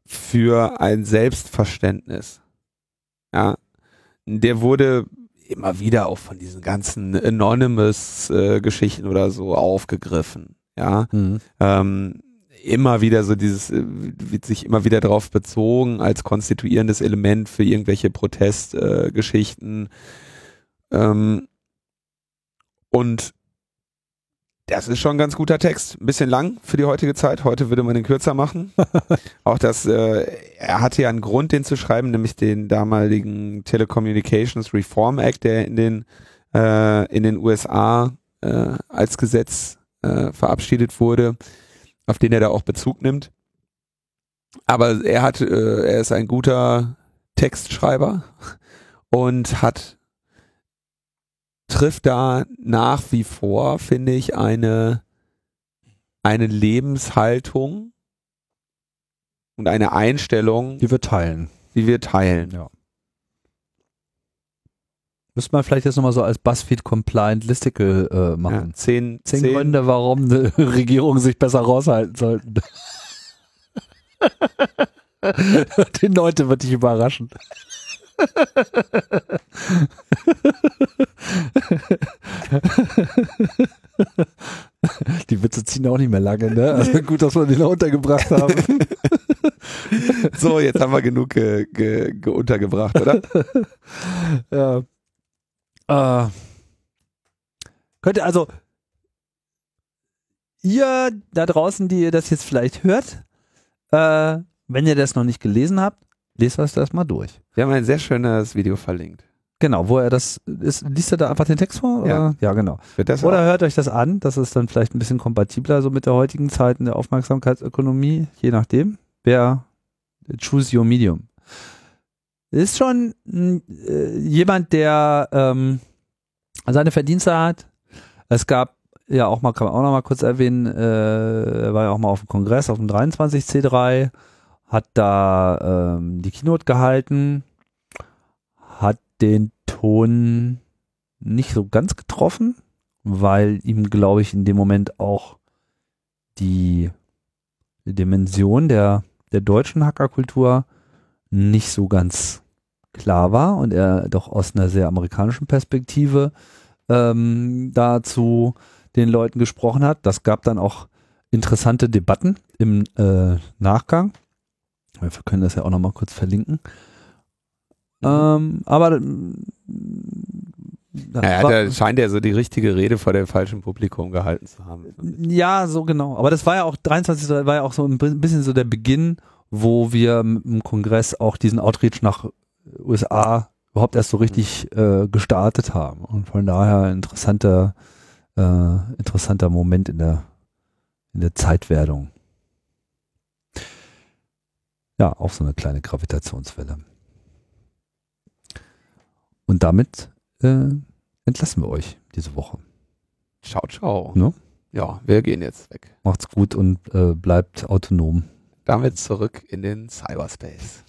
für ein Selbstverständnis. Ja, der wurde immer wieder auch von diesen ganzen Anonymous-Geschichten äh, oder so aufgegriffen. Ja, mhm. ähm, immer wieder so dieses, äh, wird sich immer wieder darauf bezogen als konstituierendes Element für irgendwelche Protestgeschichten. Äh, ähm, und das ist schon ein ganz guter Text. Ein bisschen lang für die heutige Zeit. Heute würde man den kürzer machen. Auch das, äh, er hatte ja einen Grund, den zu schreiben, nämlich den damaligen Telecommunications Reform Act, der in den, äh, in den USA äh, als Gesetz äh, verabschiedet wurde, auf den er da auch Bezug nimmt. Aber er hat, äh, er ist ein guter Textschreiber und hat trifft da nach wie vor, finde ich, eine, eine Lebenshaltung und eine Einstellung, die wir teilen. Die wir teilen. Ja. Müsste man vielleicht jetzt nochmal so als BuzzFeed-compliant Listicle äh, machen. Ja, zehn, zehn, zehn Gründe, warum eine Regierung sich besser raushalten sollten. Die Leute wird dich überraschen. Die Witze ziehen auch nicht mehr lange, ne? Also gut, dass wir die noch untergebracht haben. so, jetzt haben wir genug ge, ge, ge untergebracht, oder? ja. Äh, könnte also ihr da draußen, die ihr das jetzt vielleicht hört, äh, wenn ihr das noch nicht gelesen habt, lest das mal durch. Wir haben ein sehr schönes Video verlinkt. Genau, wo er das ist, liest er da einfach den Text vor? Oder? Ja. ja, genau. Oder hört euch das an, das ist dann vielleicht ein bisschen kompatibler so mit der heutigen Zeit in der Aufmerksamkeitsökonomie, je nachdem. Wer choose your medium. Ist schon äh, jemand, der ähm, seine Verdienste hat. Es gab ja auch mal, kann man auch noch mal kurz erwähnen, äh, er war ja auch mal auf dem Kongress, auf dem 23C3 hat da ähm, die Keynote gehalten, hat den Ton nicht so ganz getroffen, weil ihm, glaube ich, in dem Moment auch die, Dimension der, der deutschen Hackerkultur nicht so ganz klar war und er doch aus einer sehr amerikanischen Perspektive ähm, dazu den Leuten gesprochen hat. Das gab dann auch interessante Debatten im äh, Nachgang. Wir können das ja auch nochmal kurz verlinken. Mhm. Ähm, aber ja, da scheint er so die richtige Rede vor dem falschen Publikum gehalten zu haben. Ja, so genau. Aber das war ja auch 23. war ja auch so ein bisschen so der Beginn, wo wir im Kongress auch diesen Outreach nach USA überhaupt erst so richtig äh, gestartet haben. Und von daher ein interessanter, äh, interessanter Moment in der, in der Zeitwerdung. Ja, auch so eine kleine Gravitationswelle. Und damit äh, entlassen wir euch diese Woche. Ciao, ciao. No? Ja, wir gehen jetzt weg. Macht's gut und äh, bleibt autonom. Damit zurück in den Cyberspace.